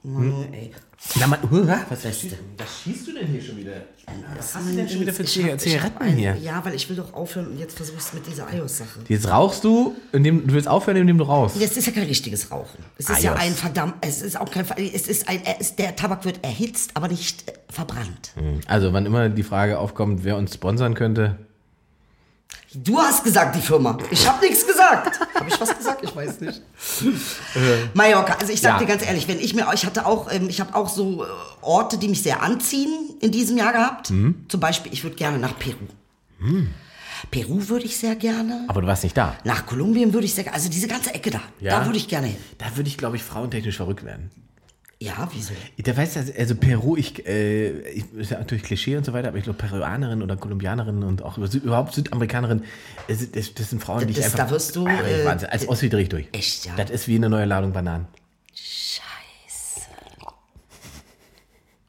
Mann, ey. Na, man, was, Was schießt, was schießt du denn hier schon wieder? Was hast du denn schon wieder für ich hab- hab Zigaretten hier? Ja, weil ich will doch aufhören und jetzt versuchst du mit dieser iOS-Sache. Jetzt rauchst du, indem, du willst aufhören, indem du rauchst. Das ist ja kein richtiges Rauchen. Es ist ja iOS. ein verdammt, es ist auch kein, es ist ein, es der Tabak wird erhitzt, aber nicht äh, verbrannt. Also, wann immer die Frage aufkommt, wer uns sponsern könnte. Du hast gesagt, die Firma. Ich habe nichts gesagt. Habe ich was gesagt? Ich weiß nicht. Mallorca, also ich sag Ja. dir ganz ehrlich, wenn ich mir, ich hatte auch, ähm, ich habe auch so äh, Orte, die mich sehr anziehen in diesem Jahr gehabt. Mhm. Zum Beispiel, ich würde gerne nach Peru. Peru würde ich sehr gerne. Aber du warst nicht da. Nach Kolumbien würde ich sehr gerne, also diese ganze Ecke da, Ja. da würde ich gerne hin. Da würde ich, glaube ich, frauentechnisch verrückt werden. Ja, wieso? Da weißt du, also Peru, ich, äh, ich ist ja natürlich Klischee und so weiter, aber ich glaube, Peruanerinnen oder Kolumbianerinnen und auch überhaupt Südamerikanerinnen, das, das, das sind Frauen, die ich Das- einfach. da wirst du, Ah, äh, Wahnsinn. Als Ossi drehe ich durch. Echt, ja? Das ist wie eine neue Ladung Bananen. Scheiße.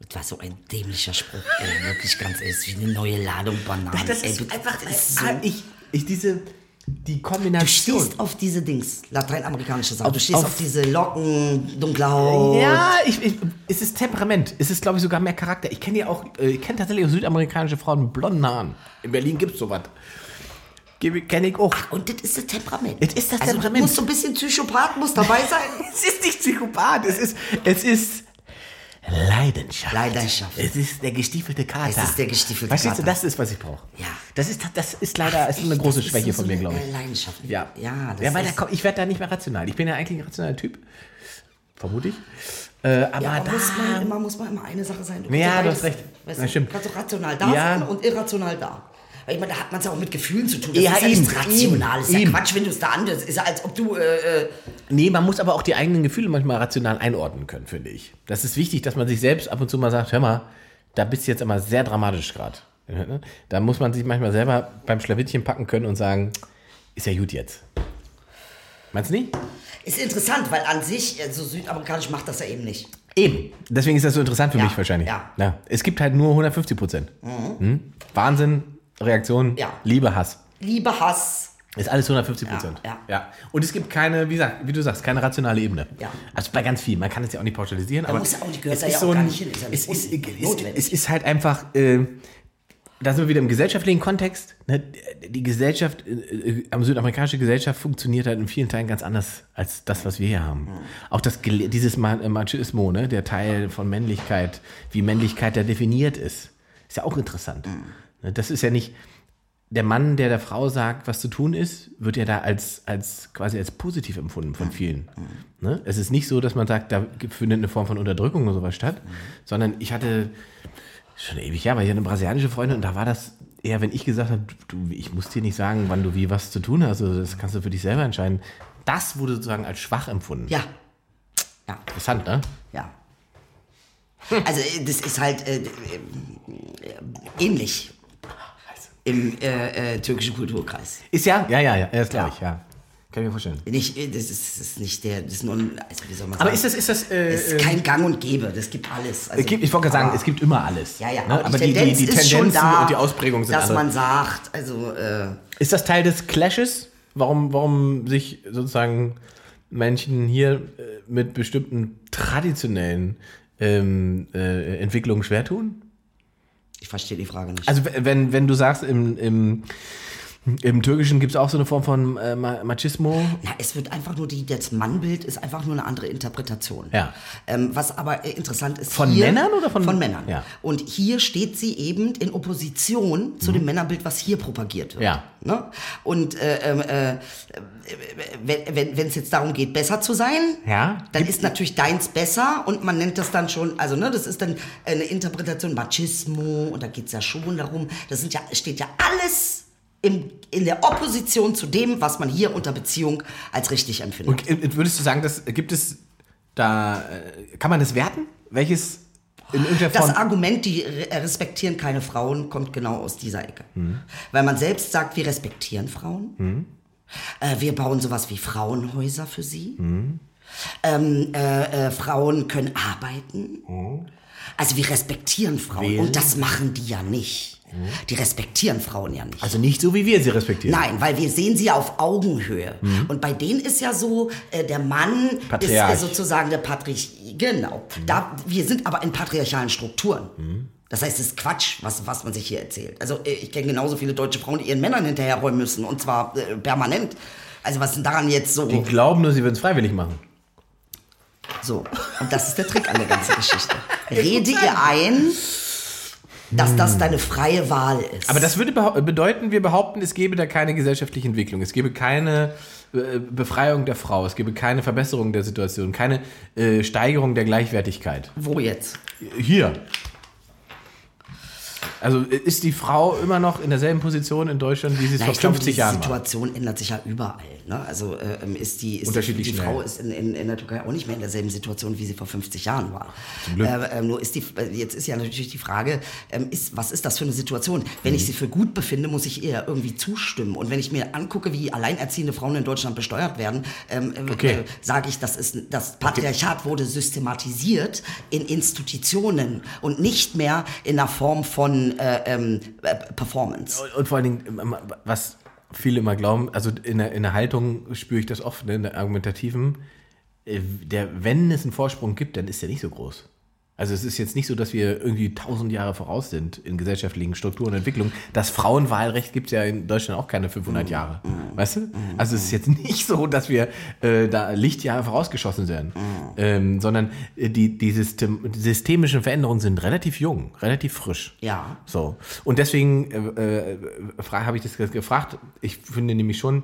Das war so ein dämlicher Spruch, ey, wirklich ganz ehrlich, ist wie eine neue Ladung Bananen. ey, du- das ist so, ich, ich diese, die Du Kombination. stehst auf diese Dings, lateinamerikanische Sachen. Du stehst auf, auf- diese Locken, dunkle Haut. Ja, ich, ich, es ist Temperament. Es ist, glaube ich, sogar mehr Charakter. Ich kenne ja auch, äh, ich kenne tatsächlich auch südamerikanische Frauen mit blonden Haaren. In Berlin gibt es sowas. Kenne ich auch. Und das ist das Temperament. Es ist das also, Temperament. muss so ein bisschen Psychopath muss dabei sein. Es ist nicht Psychopath, es ist, es ist Leidenschaft. Leidenschaft. Es ist der gestiefelte Kater. Es ist der gestiefelte Verstehst du, Kater. das ist, was ich brauche. Ja. Das ist, das ist leider ist eine große Schwäche so von mir, glaube ich. Leidenschaft. Ja, Ja, ja weil da ich werde da nicht mehr rational. Ich bin ja eigentlich ein rationaler Typ. Vermute ich. Äh, aber Ja, da. muss man, immer, muss man immer eine Sache sein. Du Ja, du hast recht. Weißt Ja, du, stimmt. Du kannst doch rational da Ja. sein und irrational da. Weil ich meine, da hat man es ja auch mit Gefühlen zu tun. Das Ja, ist ja eben, nichts rational. Das ist ja eben. Quatsch, wenn du es da anders. ist ja als ob du. Äh, äh, Nee, man muss aber auch die eigenen Gefühle manchmal rational einordnen können, finde ich. Das ist wichtig, dass man sich selbst ab und zu mal sagt, hör mal, da bist du jetzt immer sehr dramatisch gerade. Da muss man sich manchmal selber beim Schlawittchen packen können und sagen, ist ja gut jetzt. Meinst du nicht? ist interessant, weil an sich, also südamerikanisch macht das ja eben nicht. Eben. Deswegen ist das so interessant für Ja, mich wahrscheinlich. ja. Es gibt halt nur 150 Prozent. Hm? Wahnsinn, Reaktion, Ja. Liebe, Hass. Liebe, Hass. Ist alles 150 Prozent. Ja, ja. Und es gibt keine, wie, gesagt, wie du sagst, keine rationale Ebene. Ja. Also bei ganz viel. Man kann es ja auch nicht pauschalisieren. aber muss ja auch nicht- gehört es ist ja so auch gar ein, nicht hin. Ist ja es, ist, un- es, ist halt einfach, äh, da sind wir wieder im gesellschaftlichen Kontext. Ne? Die Gesellschaft, äh, äh, am südamerikanische Gesellschaft funktioniert halt in vielen Teilen ganz anders als das, was wir hier haben. Auch das, dieses äh, Machismo, ne? der Teil von Männlichkeit, wie Männlichkeit da definiert ist, ist ja auch interessant. Ne? Das ist ja nicht, der Mann, der der Frau sagt, was zu tun ist, wird ja da als, als quasi als positiv empfunden von vielen. Ne? Es ist nicht so, dass man sagt, da findet eine Form von Unterdrückung oder sowas statt, sondern ich hatte schon ewig her, weil ich hatte eine brasilianische Freundin und da war das eher, wenn ich gesagt habe, du, ich muss dir nicht sagen, wann du wie was zu tun hast, also das kannst du für dich selber entscheiden. Das wurde sozusagen als schwach empfunden. Ja. Ja. Interessant, ne? Ja. Also äh, das ist halt äh, äh, ähnlich im äh, äh, türkischen Kulturkreis. Ist ja, ja, ja, ja, das glaube ich, ja. Kann ich mir vorstellen. Nicht, äh, das, ist, das ist nicht der, das ist nur, ein- also wie soll man Aber sagen? ist das, ist das, äh, es ist kein Gang und Gäbe, das gibt alles. Also, es gibt, ich wollte gerade sagen, aber- es gibt immer alles. Ja, ja, ne? aber, die, Tendenz die, die ist schon Tendenzen da, und die Ausprägungen sind dass andere. man sagt, also äh, Ist das Teil des Clashes? Warum, warum sich sozusagen Menschen hier äh, mit bestimmten traditionellen ähm, äh, Entwicklungen schwer tun? Verstehe die Frage nicht. Also wenn, wenn du sagst, im, im, im Türkischen gibt es auch so eine Form von äh, Ma- Machismo. Na, es wird einfach nur, die, das Mannbild ist einfach nur eine andere Interpretation. Ja. Ähm, was aber äh, interessant ist. Von hier, Männern oder von- Von Männern. Ja. Und hier steht sie eben in Opposition zu dem Männerbild, was hier propagiert wird. Mhm. Ja. Ne? Und äh, ähm, äh, wenn, es jetzt darum geht, besser zu sein, Ja. dann ist natürlich deins besser und man nennt das dann schon, also ne, das ist dann eine Interpretation Machismo und da geht es ja schon darum, das sind ja, steht ja alles im, in der Opposition zu dem, was man hier unter Beziehung als richtig empfindet. Und äh, würdest du sagen, dass gibt es da, äh, kann man das werten? Welches in Das. Argument, die re- respektieren keine Frauen, kommt genau aus dieser Ecke. Mhm. Weil man selbst sagt, wir respektieren Frauen. Äh, wir bauen sowas wie Frauenhäuser für sie. Mhm. Ähm, äh, äh, Frauen können arbeiten. Also wir respektieren Frauen. Mhm. Wählen. Mhm. Und das machen die ja nicht. Die respektieren Frauen ja nicht. Also nicht so, wie wir sie respektieren. Nein, weil wir sehen sie auf Augenhöhe. Und bei denen ist ja so, äh, der Mann ist Patriarch. äh, sozusagen der Patriarch. Genau. Da, wir sind aber in patriarchalen Strukturen. Das heißt, es ist Quatsch, was, was man sich hier erzählt. Also äh, ich kenne genauso viele deutsche Frauen, die ihren Männern hinterherräumen müssen. Und zwar äh, permanent. Also was ist denn daran jetzt so? Die glauben nur, sie würden es freiwillig machen. So. Und das ist der Trick an der ganzen Geschichte. Rede ihr ein, dass das deine freie Wahl ist. Aber das würde bedeuten, wir behaupten, es gäbe da keine gesellschaftliche Entwicklung. Es gäbe keine äh, Befreiung der Frau. Es gäbe keine Verbesserung der Situation. Keine äh, Steigerung der Gleichwertigkeit. Wo jetzt? Hier. Also ist die Frau immer noch in derselben Position in Deutschland, wie sie es Na, vor ich glaube, 50 die Jahren war? Situation ändert sich ja überall. Ne? Also äh, ähm, ist die, ist Unterschiedlich die, die. Frau ist in, in, in der Türkei auch nicht mehr in derselben Situation, wie sie vor 50 Jahren war. Äh, ähm, nur ist die, jetzt ist ja natürlich die Frage, ähm, ist, was ist das für eine Situation? Wenn Mhm. ich sie für gut befinde, muss ich ihr irgendwie zustimmen. Und wenn ich mir angucke, wie alleinerziehende Frauen in Deutschland besteuert werden, ähm, äh, Okay. äh, sage ich, das ist das Patriarchat wurde systematisiert in Institutionen und nicht mehr in der Form von äh, ähm, äh, Performance. Und vor allen Dingen, ähm, was viele immer glauben, also in der, in der Haltung spüre ich das oft, ne, in der argumentativen, äh, der, wenn es einen Vorsprung gibt, dann ist der nicht so groß. Also es ist jetzt nicht so, dass wir irgendwie tausend Jahre voraus sind in gesellschaftlichen Strukturen und Entwicklung. Das Frauenwahlrecht gibt es ja in Deutschland auch keine 500 Jahre. Weißt du? Also es ist jetzt nicht so, dass wir äh, da Lichtjahre vorausgeschossen sind, ähm, sondern äh, die, die, System, systemischen Veränderungen sind relativ jung, relativ frisch. Ja. So. Und deswegen äh, äh, habe ich das gefragt. Ich finde nämlich schon,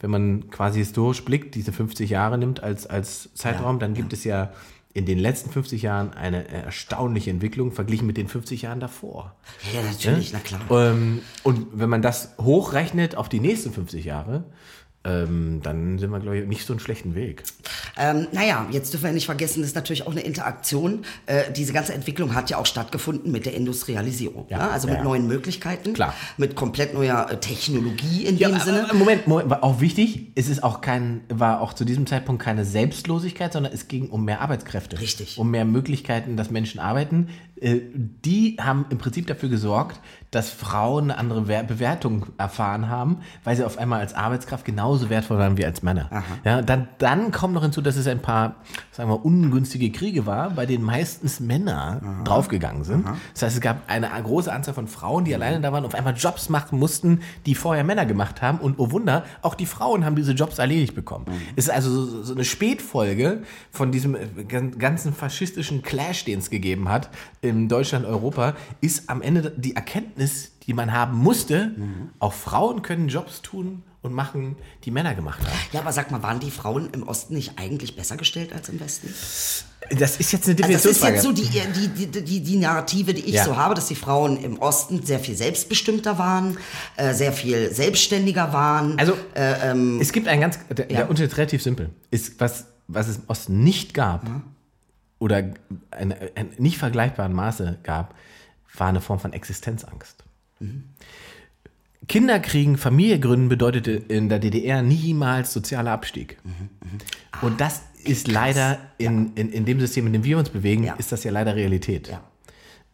wenn man quasi historisch blickt, diese 50 Jahre nimmt als, als Zeitraum, dann gibt es ja in den letzten 50 Jahren eine erstaunliche Entwicklung verglichen mit den 50 Jahren davor. Ja, natürlich, na klar. Ähm, und wenn man das hochrechnet auf die nächsten 50 Jahre, ähm, dann sind wir, glaube ich, nicht so einen schlechten Weg. Ähm, naja, jetzt dürfen wir nicht vergessen, das ist natürlich auch eine Interaktion. Äh, diese ganze Entwicklung hat ja auch stattgefunden mit der Industrialisierung. Ja, ne? Also ja, mit ja. neuen Möglichkeiten. Klar. Mit komplett neuer äh, Technologie in dem Sinne. Moment, Moment, war auch wichtig, es ist auch kein, war auch zu diesem Zeitpunkt keine Selbstlosigkeit, sondern es ging um mehr Arbeitskräfte. Richtig. Um mehr Möglichkeiten, dass Menschen arbeiten. Äh, Die haben im Prinzip dafür gesorgt, dass Frauen eine andere Wer- Bewertung erfahren haben, weil sie auf einmal als Arbeitskraft genauso wertvoll waren wie als Männer. Ja, dann, dann kommt noch hinzu, dass es ein paar, sagen wir, ungünstige Kriege war, bei denen meistens Männer draufgegangen sind. Das heißt, es gab eine große Anzahl von Frauen, die alleine da waren, auf einmal Jobs machen mussten, die vorher Männer gemacht haben. Und oh Wunder, auch die Frauen haben diese Jobs erledigt bekommen. Es ist also so, so eine Spätfolge von diesem äh, gan- ganzen faschistischen Clash, den es gegeben hat in Deutschland, Europa, ist am Ende die Erkenntnis, die man haben musste, auch Frauen können Jobs tun und machen, die Männer gemacht haben. Ja, aber sag mal, waren die Frauen im Osten nicht eigentlich besser gestellt als im Westen? Das ist jetzt eine Also das ist Definitionsfrage. jetzt so die, die, die, die, die Narrative, die ich Ja. so habe, dass die Frauen im Osten sehr viel selbstbestimmter waren, äh, sehr viel selbstständiger waren. Also, äh, ähm, es gibt ein ganz, der, Ja. der Unterschied ist relativ simpel. Ist, was, was es im Osten nicht gab, oder ein, ein nicht vergleichbaren Maße gab, war eine Form von Existenzangst. Kinder kriegen, Familie gründen bedeutete in der DDR niemals sozialer Abstieg. Und das ist leider in, in, in dem System, in dem wir uns bewegen, Ja. ist das ja leider Realität. ja.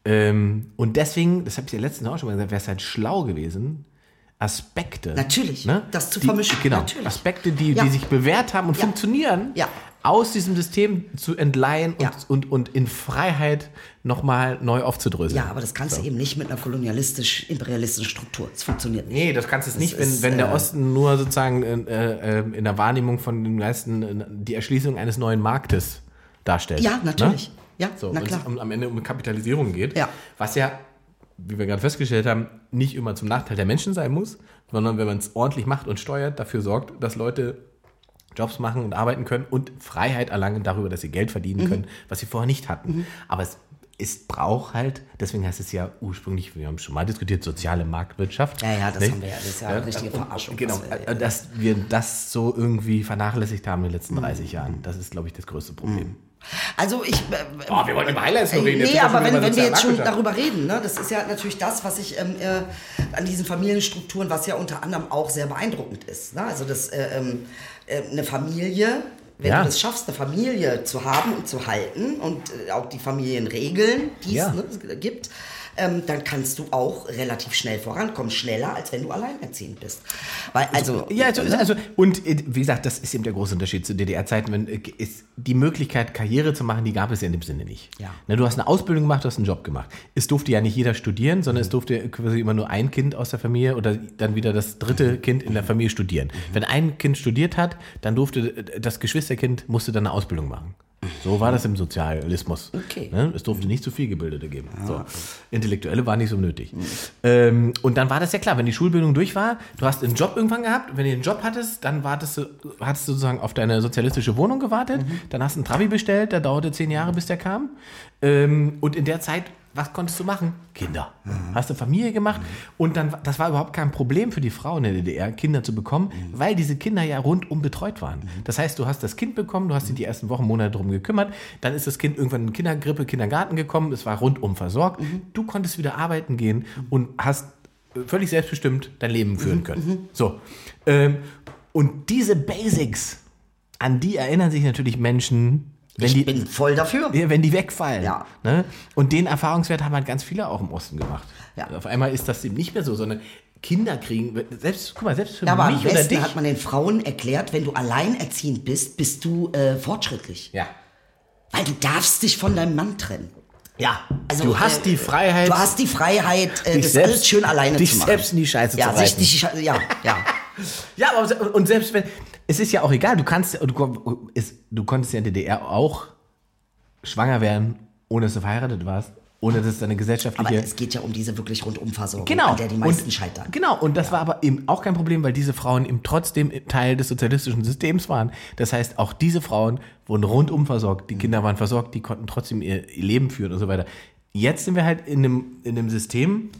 Ähm, und deswegen, das habe ich ja letztens auch schon mal gesagt, wäre es halt schlau gewesen, Aspekte. Natürlich, das zu die, vermischen, Genau, natürlich. Aspekte, die, Ja. die sich bewährt haben und Ja. funktionieren, Ja. aus diesem System zu entleihen und, Ja. und, und in Freiheit nochmal neu aufzudröseln. Ja, aber das kannst du eben nicht mit einer kolonialistisch-imperialistischen Struktur. Das funktioniert nicht. Nee, das kannst du es nicht, wenn, ist, wenn der äh, Osten nur sozusagen äh, äh, in der Wahrnehmung von den meisten äh, die Erschließung eines neuen Marktes darstellt. Ja, natürlich. Ne? Ja, so, na klar. es am Ende um Kapitalisierung geht. Ja. Was ja, wie wir gerade festgestellt haben, nicht immer zum Nachteil der Menschen sein muss, sondern wenn man es ordentlich macht und steuert, dafür sorgt, dass Leute Jobs machen und arbeiten können und Freiheit erlangen darüber, dass sie Geld verdienen Mhm. können, was sie vorher nicht hatten. Aber es, es braucht halt, deswegen heißt es ja ursprünglich, wir haben schon mal diskutiert, soziale Marktwirtschaft. Ja, ja, das Nicht? haben wir ja. Das ist ja eine richtige Verarschung. Genau, wir- äh, dass wir das so irgendwie vernachlässigt haben in den Mhm. letzten 30 Jahren. Das ist, glaube ich, das größte Problem. Also ich. Äh, Oh, wir wollten über Highlights noch reden. Nee, aber wenn, über wenn wir jetzt schon darüber reden, ne, das ist ja natürlich das, was ich ähm, äh, an diesen Familienstrukturen, was ja unter anderem auch sehr beeindruckend ist. Ne? Also das, äh, ähm, äh, eine Familie, wenn Ja. du das schaffst, eine Familie zu haben und zu halten und äh, auch die Familienregeln, die Ja. es ne, gibt, ähm, dann kannst du auch relativ schnell vorankommen, schneller als wenn du alleinerziehend bist. Weil also Ja, also, also und äh, wie gesagt, das ist eben der große Unterschied zu DDR-Zeiten. Wenn äh, ist die Möglichkeit, Karriere zu machen, die gab es ja in dem Sinne nicht. Ja. Ne, du hast eine Ausbildung gemacht, du hast einen Job gemacht. Es durfte ja nicht jeder studieren, sondern es durfte quasi immer nur ein Kind aus der Familie oder dann wieder das dritte Kind in der Familie studieren. Wenn ein Kind studiert hat, dann durfte äh, das Geschwisterkind musste dann eine Ausbildung machen. So war das im Sozialismus. Okay. Ne? Es durfte nicht zu viel Gebildete geben. So. Intellektuelle war nicht so nötig. Ähm, und dann war das ja klar, wenn die Schulbildung durch war, du hast einen Job irgendwann gehabt, wenn du den Job hattest, dann wartest du, hattest du sozusagen auf deine sozialistische Wohnung gewartet, dann hast du einen Trabi bestellt, der dauerte zehn Jahre, bis der kam. Ähm, und in der Zeit, was konntest du machen? Kinder. Hast du Familie gemacht und dann, das war überhaupt kein Problem für die Frau in der DDR, Kinder zu bekommen, weil diese Kinder ja rundum betreut waren. Das heißt, du hast das Kind bekommen, du hast dich die ersten Wochen, Monate darum gekümmert, dann ist das Kind irgendwann in Kindergrippe, Kindergarten gekommen, es war rundum versorgt, du konntest wieder arbeiten gehen und hast völlig selbstbestimmt dein Leben führen können. So. Ähm, und diese Basics, an die erinnern sich natürlich Menschen, wenn ich die, bin voll dafür. wenn die wegfallen. Ja. Ne? Und den Erfahrungswert haben halt ganz viele auch im Osten gemacht. Ja. Auf einmal ist das eben nicht mehr so, sondern Kinder kriegen, selbst, guck mal, selbst für Ja, aber am mich oder besten dich. hat man den Frauen erklärt, wenn du alleinerziehend bist, bist du äh, fortschrittlich. ja. Weil du darfst dich von deinem Mann trennen. Ja, Also, du hast äh, die Freiheit, Du hast die Freiheit, äh, dich das selbst- alles schön alleine dich zu machen. selbst in die Scheiße ja, zu sich reißen. die Sche- Ja, ja. Ja, aber und selbst wenn, es ist ja auch egal, du kannst, du, es, du konntest ja in der DDR auch schwanger werden, ohne dass du verheiratet warst, ohne dass deine Aber gesellschaftliche... es geht ja um diese wirklich Rundumversorgung, Genau. an der die meisten und, scheitern. Genau, und das war aber eben auch kein Problem, weil diese Frauen eben trotzdem Teil des sozialistischen Systems waren. Das heißt, auch diese Frauen wurden rundum versorgt, die Kinder waren versorgt, die konnten trotzdem ihr, ihr Leben führen und so weiter. Jetzt sind wir halt in einem, in einem System,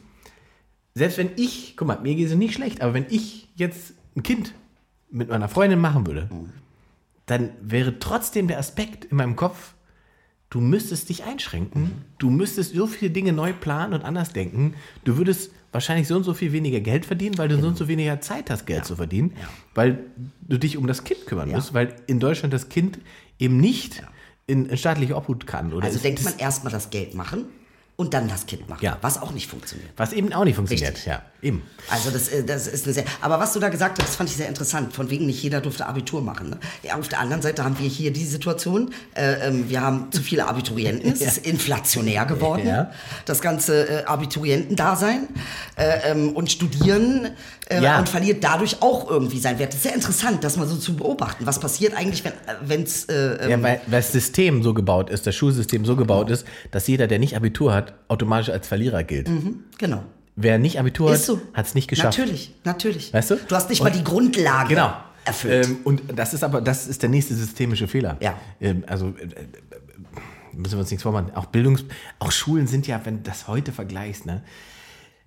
selbst wenn ich, guck mal, mir geht es nicht schlecht, aber wenn ich jetzt ein Kind mit meiner Freundin machen würde, dann wäre trotzdem der Aspekt in meinem Kopf, du müsstest dich einschränken, du müsstest so viele Dinge neu planen und anders denken, du würdest wahrscheinlich so und so viel weniger Geld verdienen, weil du so und so weniger Zeit hast, Geld zu verdienen, weil du dich um das Kind kümmern Ja. musst, weil in Deutschland das Kind eben nicht in, in staatliche Obhut kann. Oder Also denkt man erstmal das Geld machen und dann das Kind machen, Ja. was auch nicht funktioniert. was eben auch nicht funktioniert. Richtig. Ja, eben. Also das, äh, das ist eine sehr. Aber was du da gesagt hast, das fand ich sehr interessant. Von wegen nicht jeder durfte Abitur machen. Ne? Ja, auf der anderen Seite haben wir hier die Situation. Äh, ähm, wir haben zu viele Abiturienten. Es ist inflationär geworden. Ja. Das ganze äh, Abiturientendasein äh, ähm, und Studieren äh, Ja. und verliert dadurch auch irgendwie seinen Wert. Das ist sehr interessant, das mal so zu beobachten. Was passiert eigentlich, wenn es äh, ähm, Ja, weil, weil das System so gebaut ist, das Schulsystem so gebaut ist, dass jeder, der nicht Abitur hat, automatisch als Verlierer gilt. genau. Wer nicht Abitur hat, so. hat es nicht geschafft. Natürlich, natürlich. Weißt du? Du hast nicht Und- mal die Grundlage Genau. erfüllt. Ähm, und das ist aber, das ist der nächste systemische Fehler. Ja. Ähm, also äh, äh, müssen wir uns nichts vormachen. Auch Bildungs, auch Schulen sind ja, wenn du das heute vergleichst, ne,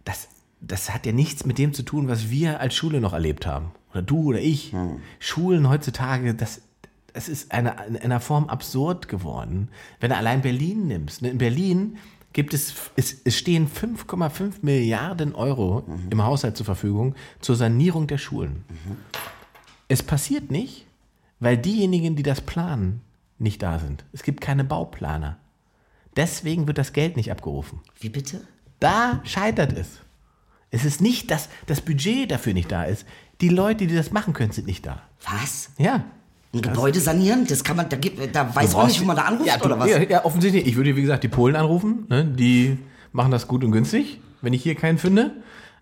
das, das hat ja nichts mit dem zu tun, was wir als Schule noch erlebt haben. Oder du oder ich. Schulen heutzutage, das, das ist eine, in einer Form absurd geworden. Wenn du allein Berlin nimmst. Ne? In Berlin gibt es, es, es stehen 5,5 Milliarden Euro im Haushalt zur Verfügung zur Sanierung der Schulen. Es passiert nicht, weil diejenigen, die das planen, nicht da sind. Es gibt keine Bauplaner. Deswegen wird das Geld nicht abgerufen. Wie bitte? Da scheitert es. Es ist nicht, dass das Budget dafür nicht da ist. Die Leute, die das machen können, sind nicht da. Was? Ja. Ein Gebäude sanieren, das kann man, da, gibt, da weiß man nicht, wo man da anruft ja, oder was? Ja, ja, offensichtlich. Ich würde, wie gesagt, die Polen anrufen. Ne? Die machen das gut und günstig, wenn ich hier keinen finde.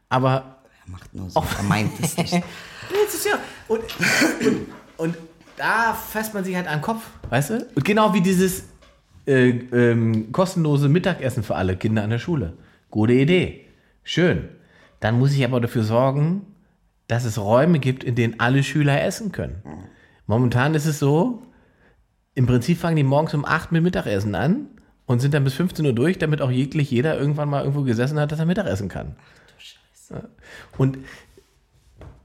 Aber Er macht nur so, er meint es nicht. Ist ja. Und, und, und da fasst man sich halt an den Kopf, weißt du? Und genau wie dieses äh, ähm, kostenlose Mittagessen für alle Kinder an der Schule. Gute Idee. Schön. Dann muss ich aber dafür sorgen, dass es Räume gibt, in denen alle Schüler essen können. Momentan ist es so, im Prinzip fangen die morgens um 8 mit Mittagessen an und sind dann bis 15 Uhr durch, damit auch jeglich jeder irgendwann mal irgendwo gesessen hat, dass er Mittagessen kann. Ja. Und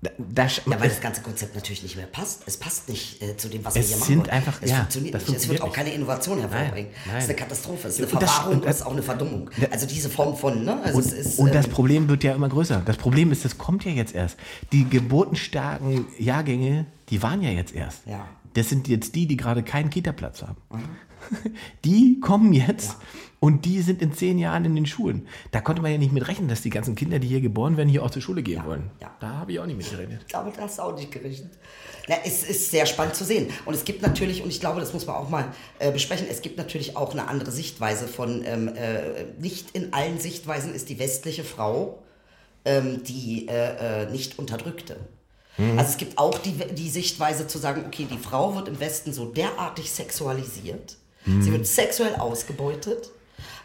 da, da, Ja, weil das ganze Konzept natürlich nicht mehr passt. Es passt nicht äh, zu dem, was wir hier machen. sind wollen. einfach- es ja, funktioniert das nicht. Es wird funktioniert auch keine Innovation hervorbringen. Nein, Es ist eine nein. Katastrophe. Es ist eine Und das- Verwahrung das- es ist auch eine Verdummung. Also diese Form von, ne? Also Und, es ist, und das ähm, Problem wird ja immer größer. Das Problem ist, das kommt ja jetzt erst. Die geburtenstarken Jahrgänge, die waren ja jetzt erst. Ja. Das sind jetzt die, die gerade keinen Kita-Platz haben. Die kommen jetzt und die sind in zehn Jahren in den Schulen. Da konnte man ja nicht mit rechnen, dass die ganzen Kinder, die hier geboren werden, hier auch zur Schule gehen wollen. ja. Da habe ich auch nicht mit gerechnet. Damit hast du auch nicht gerechnet. Na, es ist sehr spannend zu sehen. Und es gibt natürlich, und ich glaube, das muss man auch mal äh, besprechen, es gibt natürlich auch eine andere Sichtweise von, ähm, äh, nicht in allen Sichtweisen ist die westliche Frau ähm, die äh, äh, nicht unterdrückte. Also es gibt auch die, die Sichtweise zu sagen, okay, die Frau wird im Westen so derartig sexualisiert, sie wird sexuell ausgebeutet,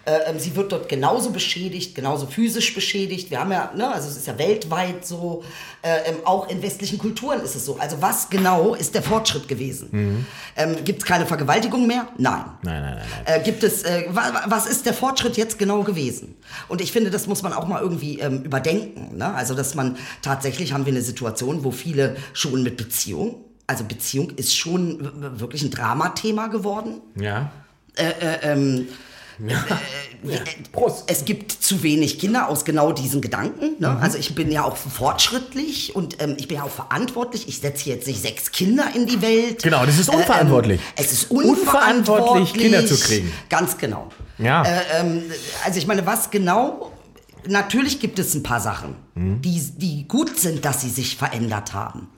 äh, ähm, sie wird dort genauso beschädigt, genauso physisch beschädigt. Wir haben ja, ne, also es ist ja weltweit so, äh, ähm, auch in westlichen Kulturen ist es so. Also was genau ist der Fortschritt gewesen? Ähm, Gibt es keine Vergewaltigung mehr? Nein. Nein, nein, nein, nein. Äh, gibt es, äh, wa, was ist der Fortschritt jetzt genau gewesen? Und ich finde, das muss man auch mal irgendwie ähm, überdenken. Ne? Also, dass man tatsächlich haben wir eine Situation, wo viele schon mit Beziehung, also Beziehung ist schon wirklich ein Dramathema geworden. Ja. Ähm, äh, Es gibt zu wenig Kinder aus genau diesen Gedanken. Ne? Also ich bin ja auch fortschrittlich und ähm, ich bin ja auch verantwortlich. Ich setze jetzt nicht sechs Kinder in die Welt. Genau, das ist Äh, ähm, unverantwortlich. es ist Unverantwortlich, unverantwortlich, Kinder zu kriegen. Ganz genau. Ja. Äh, ähm, also ich meine, was genau? Natürlich gibt es ein paar Sachen, Mhm. die, die gut sind, dass sie sich verändert haben.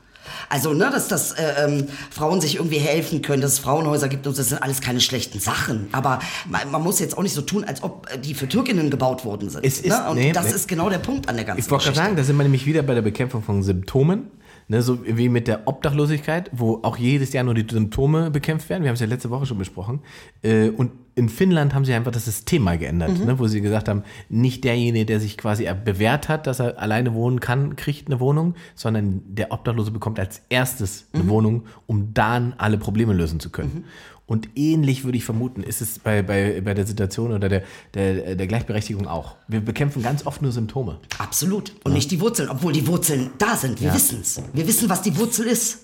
Also, ne, dass das äh, ähm, Frauen sich irgendwie helfen können, dass es Frauenhäuser gibt und das sind alles keine schlechten Sachen. Aber man, man muss jetzt auch nicht so tun, als ob äh, die für Türkinnen gebaut worden sind. Es ist- ne? Und nee, das nee. ist genau der Punkt an der ganzen Ich wollte gerade sagen, da sind wir nämlich wieder bei der Bekämpfung von Symptomen. Ne, so wie mit der Obdachlosigkeit, wo auch jedes Jahr nur die Symptome bekämpft werden. Wir haben es ja letzte Woche schon besprochen. Äh, und in Finnland haben sie einfach das System mal geändert, ne, wo sie gesagt haben, nicht derjenige, der sich quasi bewährt hat, dass er alleine wohnen kann, kriegt eine Wohnung, sondern der Obdachlose bekommt als erstes eine Wohnung, um dann alle Probleme lösen zu können. Und ähnlich würde ich vermuten, ist es bei, bei, bei der Situation oder der, der, der Gleichberechtigung auch. Wir bekämpfen ganz oft nur Symptome. Absolut. Und nicht die Wurzeln, obwohl die Wurzeln da sind. Wir Ja. wissen's. Wir wissen, was die Wurzel ist.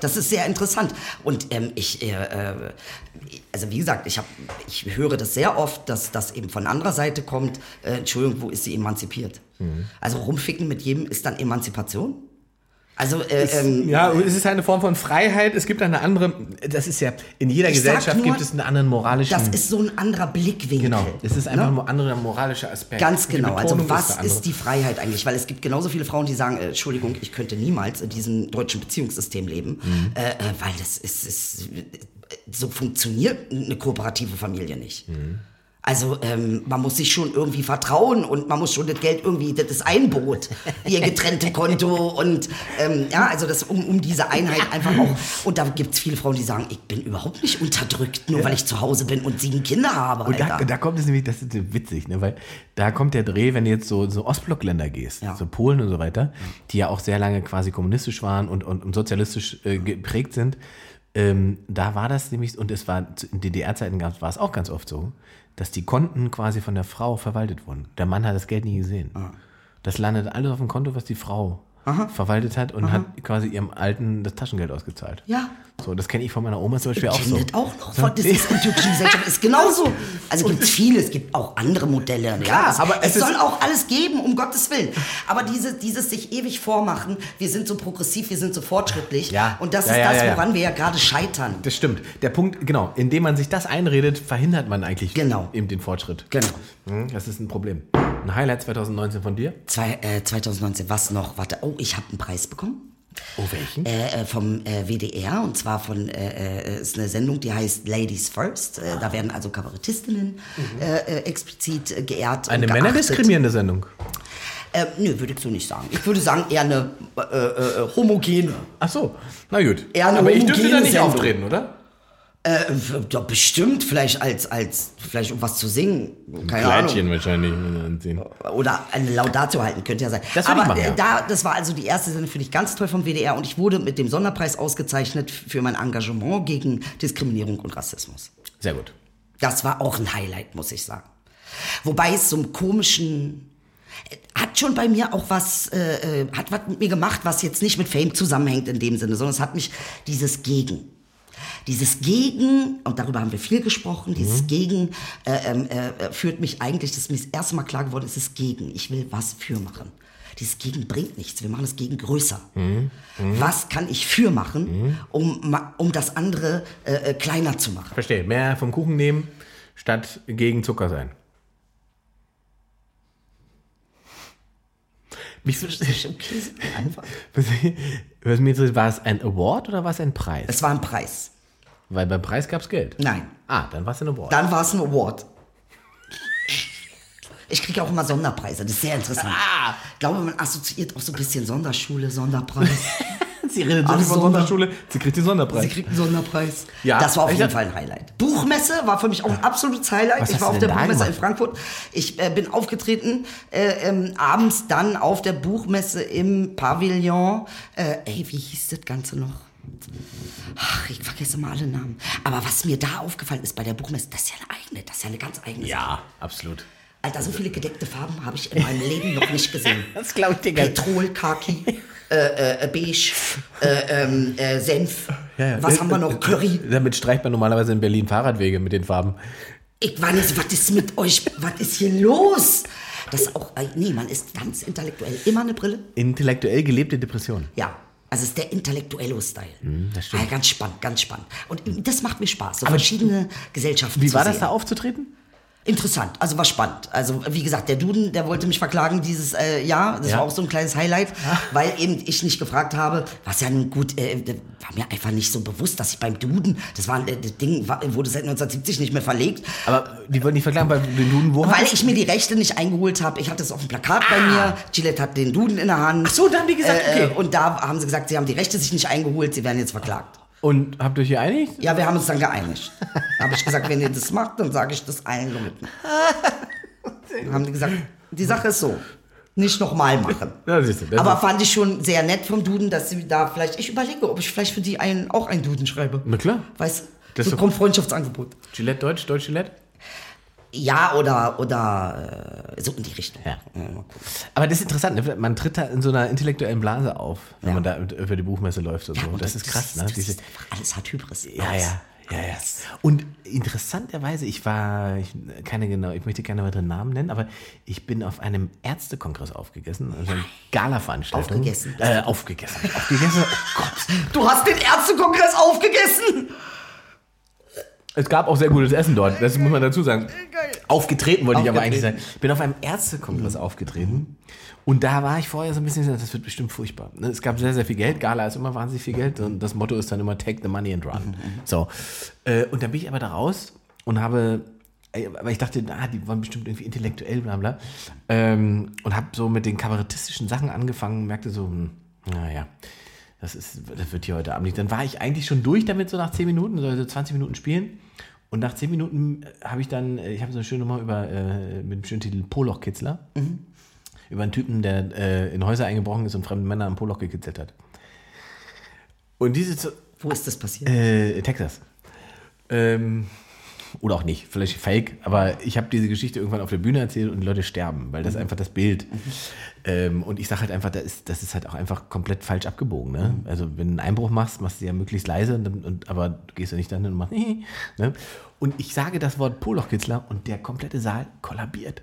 Das ist sehr interessant. Und ähm, ich, äh, äh, also wie gesagt, ich, hab, ich höre das sehr oft, dass das eben von anderer Seite kommt. Äh, Entschuldigung, wo ist sie emanzipiert? Mhm. Also rumficken mit jedem ist dann Emanzipation? Also, äh, ähm, Ja, es ist eine Form von Freiheit. Es gibt eine andere, das ist ja, in jeder Gesellschaft nur, gibt es einen anderen moralischen. das ist so ein anderer Blickwinkel. genau, es ist einfach ne? ein anderer moralischer Aspekt. Ganz genau. Also was ist, andere. die Freiheit eigentlich? Weil es gibt genauso viele Frauen, die sagen, äh, Entschuldigung, ich könnte niemals in diesem deutschen Beziehungssystem leben, Mhm. äh, äh, weil das ist, ist so funktioniert eine kooperative Familie nicht. Mhm. Also ähm, man muss sich schon irgendwie vertrauen und man muss schon das Geld irgendwie, das ist ein Boot, ihr getrennte Konto und ähm, ja, also das um, um diese Einheit einfach auch. Und da gibt es viele Frauen, die sagen, ich bin überhaupt nicht unterdrückt, nur weil ich zu Hause bin und sieben Kinder habe. Und da, da kommt es nämlich, das ist witzig, ne? weil da kommt der Dreh, wenn du jetzt so, so Ostblockländer gehst, Ja. so Polen und so weiter, die ja auch sehr lange quasi kommunistisch waren und, und, und sozialistisch äh, geprägt sind, ähm, da war das nämlich, und es war in DDR-Zeiten war es auch ganz oft so, dass die Konten quasi von der Frau verwaltet wurden. Der Mann hat das Geld nie gesehen. Ah. Das landet alles auf dem Konto, was die Frau verwaltet hat und hat quasi ihrem Alten das Taschengeld ausgezahlt. Ja. So, das kenne ich von meiner Oma zum Beispiel auch so. auch noch. Von, das ist in türkischen Gesellschaft ist genauso. Also gibt es viele, es gibt auch andere Modelle. Klar, ja, es, aber es es soll auch alles geben, um Gottes Willen. Aber diese, dieses sich ewig vormachen, wir sind so progressiv, wir sind so fortschrittlich. Ja. Und das Ja, ist ja, das, woran wir ja gerade scheitern. Das stimmt. Der Punkt, genau, indem man sich das einredet, verhindert man eigentlich Genau. eben den Fortschritt. Genau. Hm, Das ist ein Problem. Ein Highlight 2019 von dir? Zwei, äh, 2019, was noch? Warte, oh, ich habe einen Preis bekommen. Oh, welchen? äh, äh, vom äh, WDR und zwar von äh, äh, ist eine Sendung, die heißt Ladies First. Äh, da werden also Kabarettistinnen äh, äh, explizit äh, geehrt. Eine männerdiskriminierende Sendung. Äh, nö, würde ich so nicht sagen. Ich würde sagen eher eine äh, äh, homogene. Ach so, na gut. Eher eine Aber ich dürfte da nicht Sendung. auftreten, oder? Äh, ja, bestimmt, vielleicht als, als, vielleicht um was zu singen. Keine Kleidchen Ahnung. wahrscheinlich anziehen. Oder eine Laudatio halten, könnte ja sein. Das Aber machen, äh, ja. da, das war also die erste Sendung, finde ich ganz toll vom WDR und ich wurde mit dem Sonderpreis ausgezeichnet für mein Engagement gegen Diskriminierung und Rassismus. Sehr gut. Das war auch ein Highlight, muss ich sagen. Wobei es so einem komischen hat schon bei mir auch was, äh, äh, hat was mit mir gemacht, was jetzt nicht mit Fame zusammenhängt in dem Sinne, sondern es hat mich dieses Gegen. Dieses Gegen, und darüber haben wir viel gesprochen, dieses Gegen äh, ähm, äh, führt mich eigentlich, das ist mir das erste Mal klar geworden, es ist Gegen. Ich will was für machen. Dieses Gegen bringt nichts. Wir machen das Gegen größer. Was kann ich für machen, um, ma- um das andere äh, äh, kleiner zu machen? Verstehe. Mehr vom Kuchen nehmen, statt gegen Zucker sein. Mich so, was, was mir interessiert, war es ein Award oder war es ein Preis? Es war ein Preis. Weil beim Preis gab es Geld. Nein. Ah, dann war es ein Award. Dann war es ein Award. Ich kriege auch immer Sonderpreise, das ist sehr interessant. Ah. Ich glaube, man assoziiert auch so ein bisschen Sonderschule, Sonderpreis. sie redet so viel von von Sonderschule, sie kriegt den Sie Sonderpreis. kriegt einen Sonderpreis. Ja. Das war auf jeden Fall ein Highlight. Buchmesse war für mich auch ein absolutes Highlight. Was ich war auf der Buchmesse in gemacht? Frankfurt. Ich äh, bin aufgetreten, äh, ähm, abends dann auf der Buchmesse im Pavillon. Äh, ey, wie hieß das Ganze noch? Ach, ich vergesse mal alle Namen. Aber was mir da aufgefallen ist bei der Buchmesse, das ist ja eine eigene, das ist ja eine ganz eigene Sache. Ja, absolut. Alter, so viele gedeckte Farben habe ich in meinem Leben noch nicht gesehen. Das glaube ich dir gar nicht. Petrol, Khaki, äh, äh, Beige, äh, ähm, äh, Senf. Ja, ja. Was haben wir noch? Curry. Damit streicht man normalerweise in Berlin Fahrradwege mit den Farben. Ich war nicht, was ist mit euch, was ist hier los? Das ist auch, äh, nee, man ist ganz intellektuell. Immer eine Brille? Intellektuell gelebte Depression. Ja. Also es ist der Intellektuello-Style. Hm, das stimmt. Ja, ganz spannend, ganz spannend. Und das macht mir Spaß, so verschiedene Gesellschaften Wie war das da aufzutreten? Interessant, also war spannend. Also wie gesagt, der Duden, der wollte mich verklagen dieses äh, Jahr. Das Ja. war auch so ein kleines Highlight, weil eben ich nicht gefragt habe, was ja nun gut, äh, war mir einfach nicht so bewusst, dass ich beim Duden, das war äh, das Ding war, wurde seit 1970 nicht mehr verlegt, Aber die wollten nicht verklagen, weil den Duden wo weil ich mir die Rechte nicht eingeholt habe. Ich hatte es auf dem Plakat bei mir. Gillette hat den Duden in der Hand. Ah. Ach so, da haben die gesagt, äh, okay. Und da haben sie gesagt, sie haben die Rechte sich nicht eingeholt, sie werden jetzt verklagt. Und habt ihr euch geeinigt? Ja, wir haben uns dann geeinigt. habe ich gesagt, wenn ihr das macht, dann sage ich das allen Leuten. Dann haben die gesagt, die Sache ist so, nicht nochmal machen. Ja, siehst du, Aber fand ich schon sehr nett vom Duden, dass sie da vielleicht, ich überlege, ob ich vielleicht für die einen, auch einen Duden schreibe. Na klar. Weißt du, Das so kommt Freundschaftsangebot. Gillette Deutsch, Deutsch Gillette? Ja, oder, oder äh, so in die Richtung. Ja. Aber das ist interessant, ne? man tritt da in so einer intellektuellen Blase auf, wenn Ja. man da über die Buchmesse läuft und so. und das ist krass, ne? Das Diese, ist alles hat Hybris. ja, ja, ja, ja. Und interessanterweise, ich war, ich, keine genau, ich möchte keine weiteren Namen nennen, aber ich bin auf einem Ärztekongress aufgegessen, also eine Gala-Veranstaltung. Aufgegessen. Äh, aufgegessen. aufgegessen, oh Gott. Du hast den Ärztekongress aufgegessen! Es gab auch sehr gutes Essen dort, das muss man dazu sagen. Aufgetreten wollte ich aber eigentlich Aufgetreten. sagen. Ich bin auf einem Ärztekongress aufgetreten und da war ich vorher so ein bisschen, so, das wird bestimmt furchtbar. Ne, Es gab sehr, sehr viel Geld, Gala ist immer wahnsinnig viel Geld und das Motto ist dann immer take the money and run. So. Äh, Und dann bin ich aber da raus und habe, äh, aber ich dachte, ah, die waren bestimmt irgendwie intellektuell, bla bla. Ähm, Und habe so mit den kabarettistischen Sachen angefangen, merkte so, hm, naja. Das, ist, das wird hier heute Abend nicht. Dann war ich eigentlich schon durch damit, so nach 10 Minuten, so also 20 Minuten spielen. Und nach 10 Minuten äh, habe ich dann, äh, ich habe so eine schöne Nummer über, äh, mit dem schönen Titel Poloch-Kitzler. Über einen Typen, der äh, in Häuser eingebrochen ist und fremde Männer am Poloch gekitzelt hat. Und diese, Wo ist das passiert? äh, Texas. Ähm, oder auch nicht, vielleicht fake, aber ich habe diese Geschichte irgendwann auf der Bühne erzählt und die Leute sterben, weil das einfach das Bild. Ähm, und ich sage halt einfach, das ist, das ist halt auch einfach komplett falsch abgebogen. Ne? Also wenn du einen Einbruch machst, machst du ja möglichst leise, und, und, aber du gehst ja nicht dann hin und machst. ne? Und ich sage das Wort Polochkitzler und der komplette Saal kollabiert.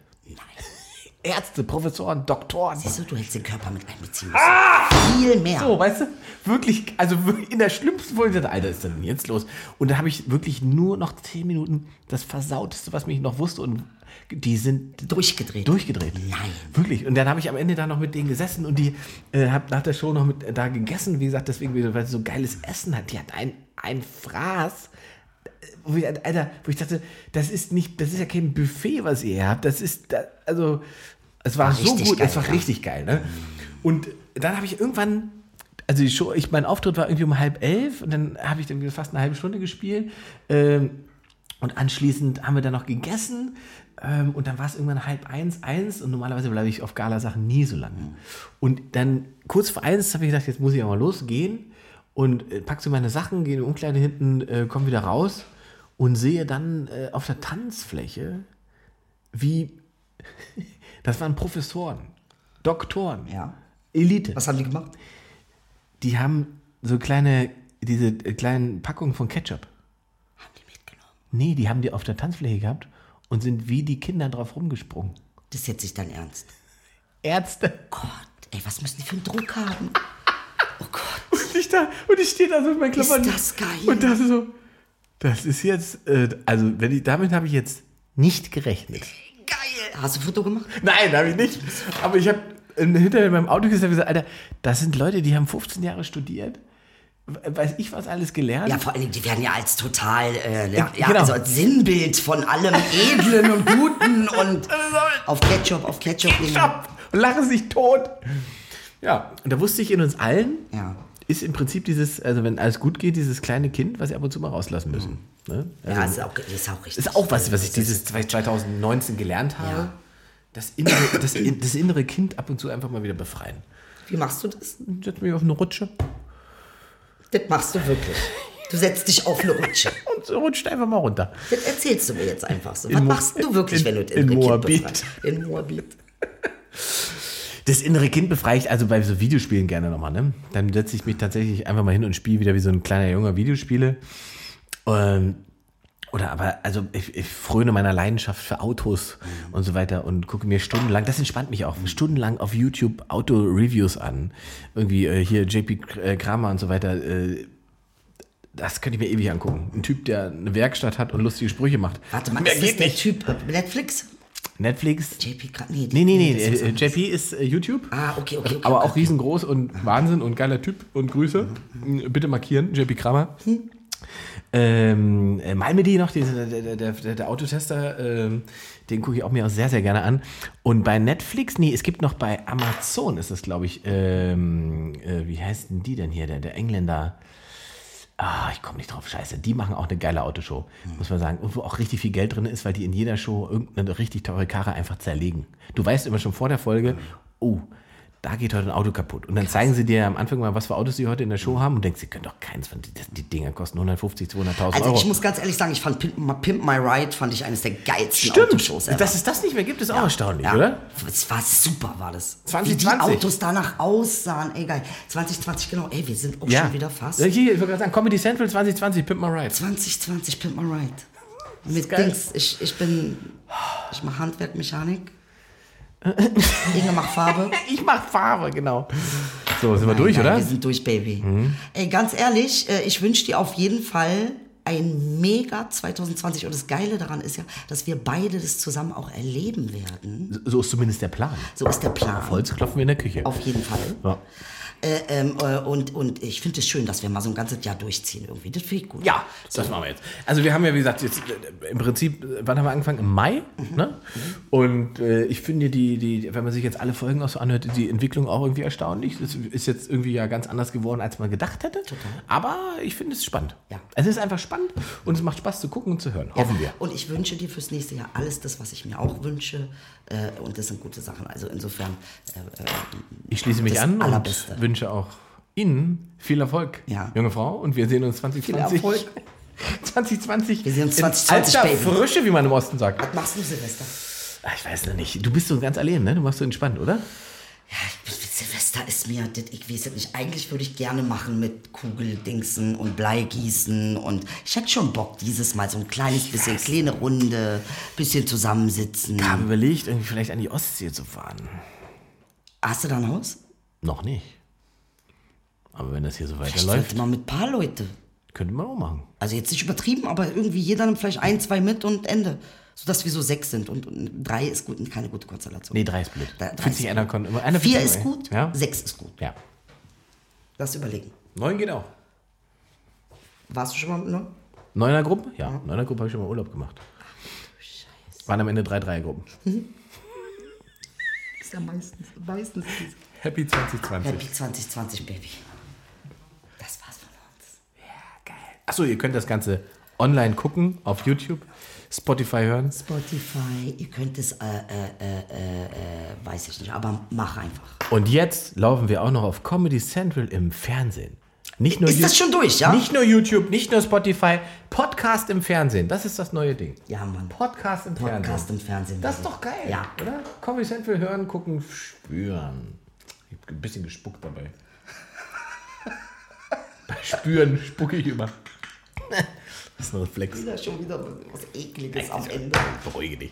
Ärzte, Professoren, Doktoren. Siehst du, du hättest den Körper mit einbeziehen müssen. Viel mehr. So, weißt du, wirklich, also in der schlimmsten Folge, Alter, ist denn jetzt los? Und da habe ich wirklich nur noch zehn Minuten das Versauteste, was mich noch wusste und die sind Durchgedreht. durchgedreht. Nein. Wirklich. Und dann habe ich am Ende da noch mit denen gesessen und die äh, habe nach der Show noch mit äh, da gegessen. Wie gesagt, deswegen, weil sie so geiles Essen hat. Die hat ein, ein Fraß. äh, Wo ich, Alter, wo ich dachte, das ist nicht, das ist ja kein Buffet, was ihr habt. Das ist, da, also, es war, War so gut, geil, es war ja. richtig geil, ne? Und dann habe ich irgendwann, also die Show, ich, mein Auftritt war irgendwie um halb elf und dann habe ich dann fast eine halbe Stunde gespielt. Ähm, und anschließend haben wir dann noch gegessen ähm, und dann war es irgendwann halb eins, eins und normalerweise bleibe ich auf Gala-Sachen nie so lange. Und dann kurz vor eins habe ich gedacht, jetzt muss ich auch mal losgehen und äh, pack so meine Sachen, gehe in die Umkleide hinten, äh, komme wieder raus und sehe dann äh, auf der Tanzfläche, wie, das waren Professoren, Doktoren, Ja. Elite. Was haben die gemacht? Die haben so kleine, diese äh, kleinen Packungen von Ketchup. Haben die mitgenommen. Nee, die haben die auf der Tanzfläche gehabt und sind wie die Kinder drauf rumgesprungen. Das ist jetzt nicht dein Ernst. Ärzte. Gott, ey, was müssen die für einen Druck haben? Oh Gott. Und ich da, und ich stehe da so mit meinen Ist Klamotten. das geil. Und das so, das ist jetzt, äh, also wenn ich, damit habe ich jetzt nicht gerechnet. Hast du ein Foto gemacht? Nein, habe ich nicht. Aber ich habe hinterher in meinem Auto gesagt, gesagt, Alter, das sind Leute, die haben 15 Jahre studiert. Weiß ich was alles gelernt? Ja, vor Dingen, die werden ja als total, äh, ja, Äh, ja genau. also als Sinnbild von allem Edlen und Guten und auf Ketchup, auf Ketchup. Stopp! Und lachen sich tot. Ja, und da wusste ich in uns allen, Ja. ist im Prinzip dieses, also wenn alles gut geht, dieses kleine Kind, was sie ab und zu mal rauslassen müssen. Ne? Ja, Also, ist auch, ist auch richtig. ist auch was, was ich dieses 2019 gelernt habe. Ja. Das, innere, das, in- das innere Kind ab und zu einfach mal wieder befreien. Wie machst du das? Setz mich auf eine Rutsche Das machst du wirklich. Du setzt dich auf eine Rutsche. und rutscht einfach mal runter. Das erzählst du mir jetzt einfach so. In Was Mo- machst du wirklich, in- wenn du das in innere Kind Moabit. befreist? In Moabit. Das innere Kind befreie ich also bei so Videospielen gerne nochmal. Ne? Dann setze ich mich tatsächlich einfach mal hin und spiele wieder wie so ein kleiner Junge Videospiele. Ähm, oder aber, also ich, ich fröne meiner Leidenschaft für Autos und so weiter und gucke mir stundenlang, das entspannt mich auch, stundenlang auf YouTube Auto-Reviews an. Irgendwie äh, hier JP äh, Kramer und so weiter. Äh, das könnte ich mir ewig angucken. Ein Typ, der eine Werkstatt hat und lustige Sprüche macht. Warte mal, Mehr ist geht der nicht. Typ äh, Netflix? Netflix. JP nee, Nee, nee, nee. ist äh. JP ist äh, YouTube. Ah, okay, okay, okay. aber okay, auch riesengroß und Wahnsinn und geiler Typ und Grüße. Bitte markieren, JP Kramer. Ähm, äh, Malmedy noch, dieser- der, der, der, der Autotester, ähm, den gucke ich auch mir auch sehr, sehr gerne an. Und bei Netflix, nee, es gibt noch bei Amazon, ist das, glaube ich, ähm, äh, wie heißt denn die denn hier, der, der Engländer? Ah, ich komme nicht drauf, scheiße. Die machen auch eine geile Autoshow, muss man sagen. Und wo auch richtig viel Geld drin ist, weil die in jeder Show irgendeine richtig teure Karre einfach zerlegen. Du weißt immer schon vor der Folge, oh, da geht heute ein Auto kaputt. Und dann zeigen sie dir am Anfang mal, was für Autos sie heute in der Show haben und denkst, sie können doch keins von die, die Dinger kosten 150, 200.000 Also Euro. ich muss ganz ehrlich sagen, ich fand Pimp, My- Pimp My Ride fand ich eines der geilsten Stimmt, Autoshows ever. dass es das nicht mehr gibt, ist auch erstaunlich, ja. oder? Es war super, war das. 2020. Wie die Autos danach aussahen, ey geil. 2020, genau, ey, wir sind auch schon wieder fast. Ja, Hier, ich wollte gerade sagen, Comedy Central 2020, Pimp My Ride. 2020 Pimp My Ride. Mit. Dings, ich, ich bin, ich mache Handwerk, Mechanik. Inge macht Farbe. Ich mach Farbe, genau. So, sind wir durch, Nein, oder? Mhm. Wir sind durch, Baby. Ey, ganz ehrlich, äh, ich wünsche dir auf jeden Fall ein mega 2020. Und das Geile daran ist ja, dass wir beide das zusammen auch erleben werden. So ist zumindest der Plan. So ist der Plan. Auf Holz klopfen wir in der Küche. Auf jeden Fall. Ja. Äh, ähm, äh, und, und ich finde es schön, dass wir mal so ein ganzes Jahr durchziehen irgendwie. Das finde ich gut. Ja, das machen wir jetzt. Also wir haben ja, wie gesagt, jetzt äh, im Prinzip, äh, wann haben wir angefangen? Im Mai. Ne? Und äh, ich finde die, die, wenn man sich jetzt alle Folgen auch so anhört, die Entwicklung auch irgendwie erstaunlich. Es ist jetzt irgendwie ja ganz anders geworden, als man gedacht hätte. Aber ich finde es spannend. Ja. Es ist einfach spannend und es macht Spaß zu gucken und zu hören. Hoffen wir. Und ich wünsche dir fürs nächste Jahr alles das, was ich mir auch wünsche. Äh, und das sind gute Sachen. Also insofern. Äh, äh, Ich schließe mich an Allerbeste. und wünsche auch Ihnen viel Erfolg, Ja. junge Frau. Und wir sehen uns 2020. Viel Erfolg. 2020. Wir sehen uns in 2020, alter. Frische, wie man im Osten sagt. was machst du, Silvester? Ah, Ich weiß noch nicht. Du bist so ganz allein, ne? Du machst so entspannt, oder? Ja, ich Silvester ist mir, das, ich weiß es nicht, eigentlich würde ich gerne machen mit Kugeldingsen und Bleigießen und ich hätte schon Bock dieses Mal so ein kleines bisschen, kleine Runde, bisschen zusammensitzen. Ich habe überlegt, irgendwie vielleicht an die Ostsee zu fahren. Hast du da ein Haus? Noch nicht. Aber wenn das hier so Vielleicht weiterläuft, sollte man mit ein paar Leute. könnte man auch machen. Also jetzt nicht übertrieben, aber irgendwie jeder nimmt vielleicht ein, zwei mit und Ende. Sodass wir so sechs sind und, und drei ist gut und keine gute Konstellation. Nee, drei ist blöd. Da- drei Fühlt sich einer kon immer einer Vier ist gut, Ja? sechs ist gut. Ja. Lass überlegen. Neun geht auch. Warst du schon mal mit einem? Neuner Gruppe? Ja, neuner Gruppe habe ich schon mal Urlaub gemacht. Waren am Ende drei Dreiergruppen. Ist ja meistens, meistens dieses Happy 2020. Happy 2020, Baby. Das war's von uns. Achso, ihr könnt das Ganze online gucken, auf YouTube, Spotify hören. Spotify, ihr könnt es, äh, äh, äh, äh, weiß ich nicht, aber mach einfach. Und jetzt laufen wir auch noch auf Comedy Central im Fernsehen. Nicht nur Ist das Ju- schon durch, ja? Nicht nur YouTube, nicht nur Spotify, Podcast im Fernsehen. Das ist das neue Ding. Ja, Mann. Podcast im Podcast Fernsehen. im Fernsehen. Das ist doch geil, Ja. oder? Comedy Central hören, gucken, spüren. Ich hab ein bisschen gespuckt dabei. Bei Spüren spucke ich immer. Das ist ein Reflex. Wieder schon wieder was Ekliges am Ende. Beruhige dich.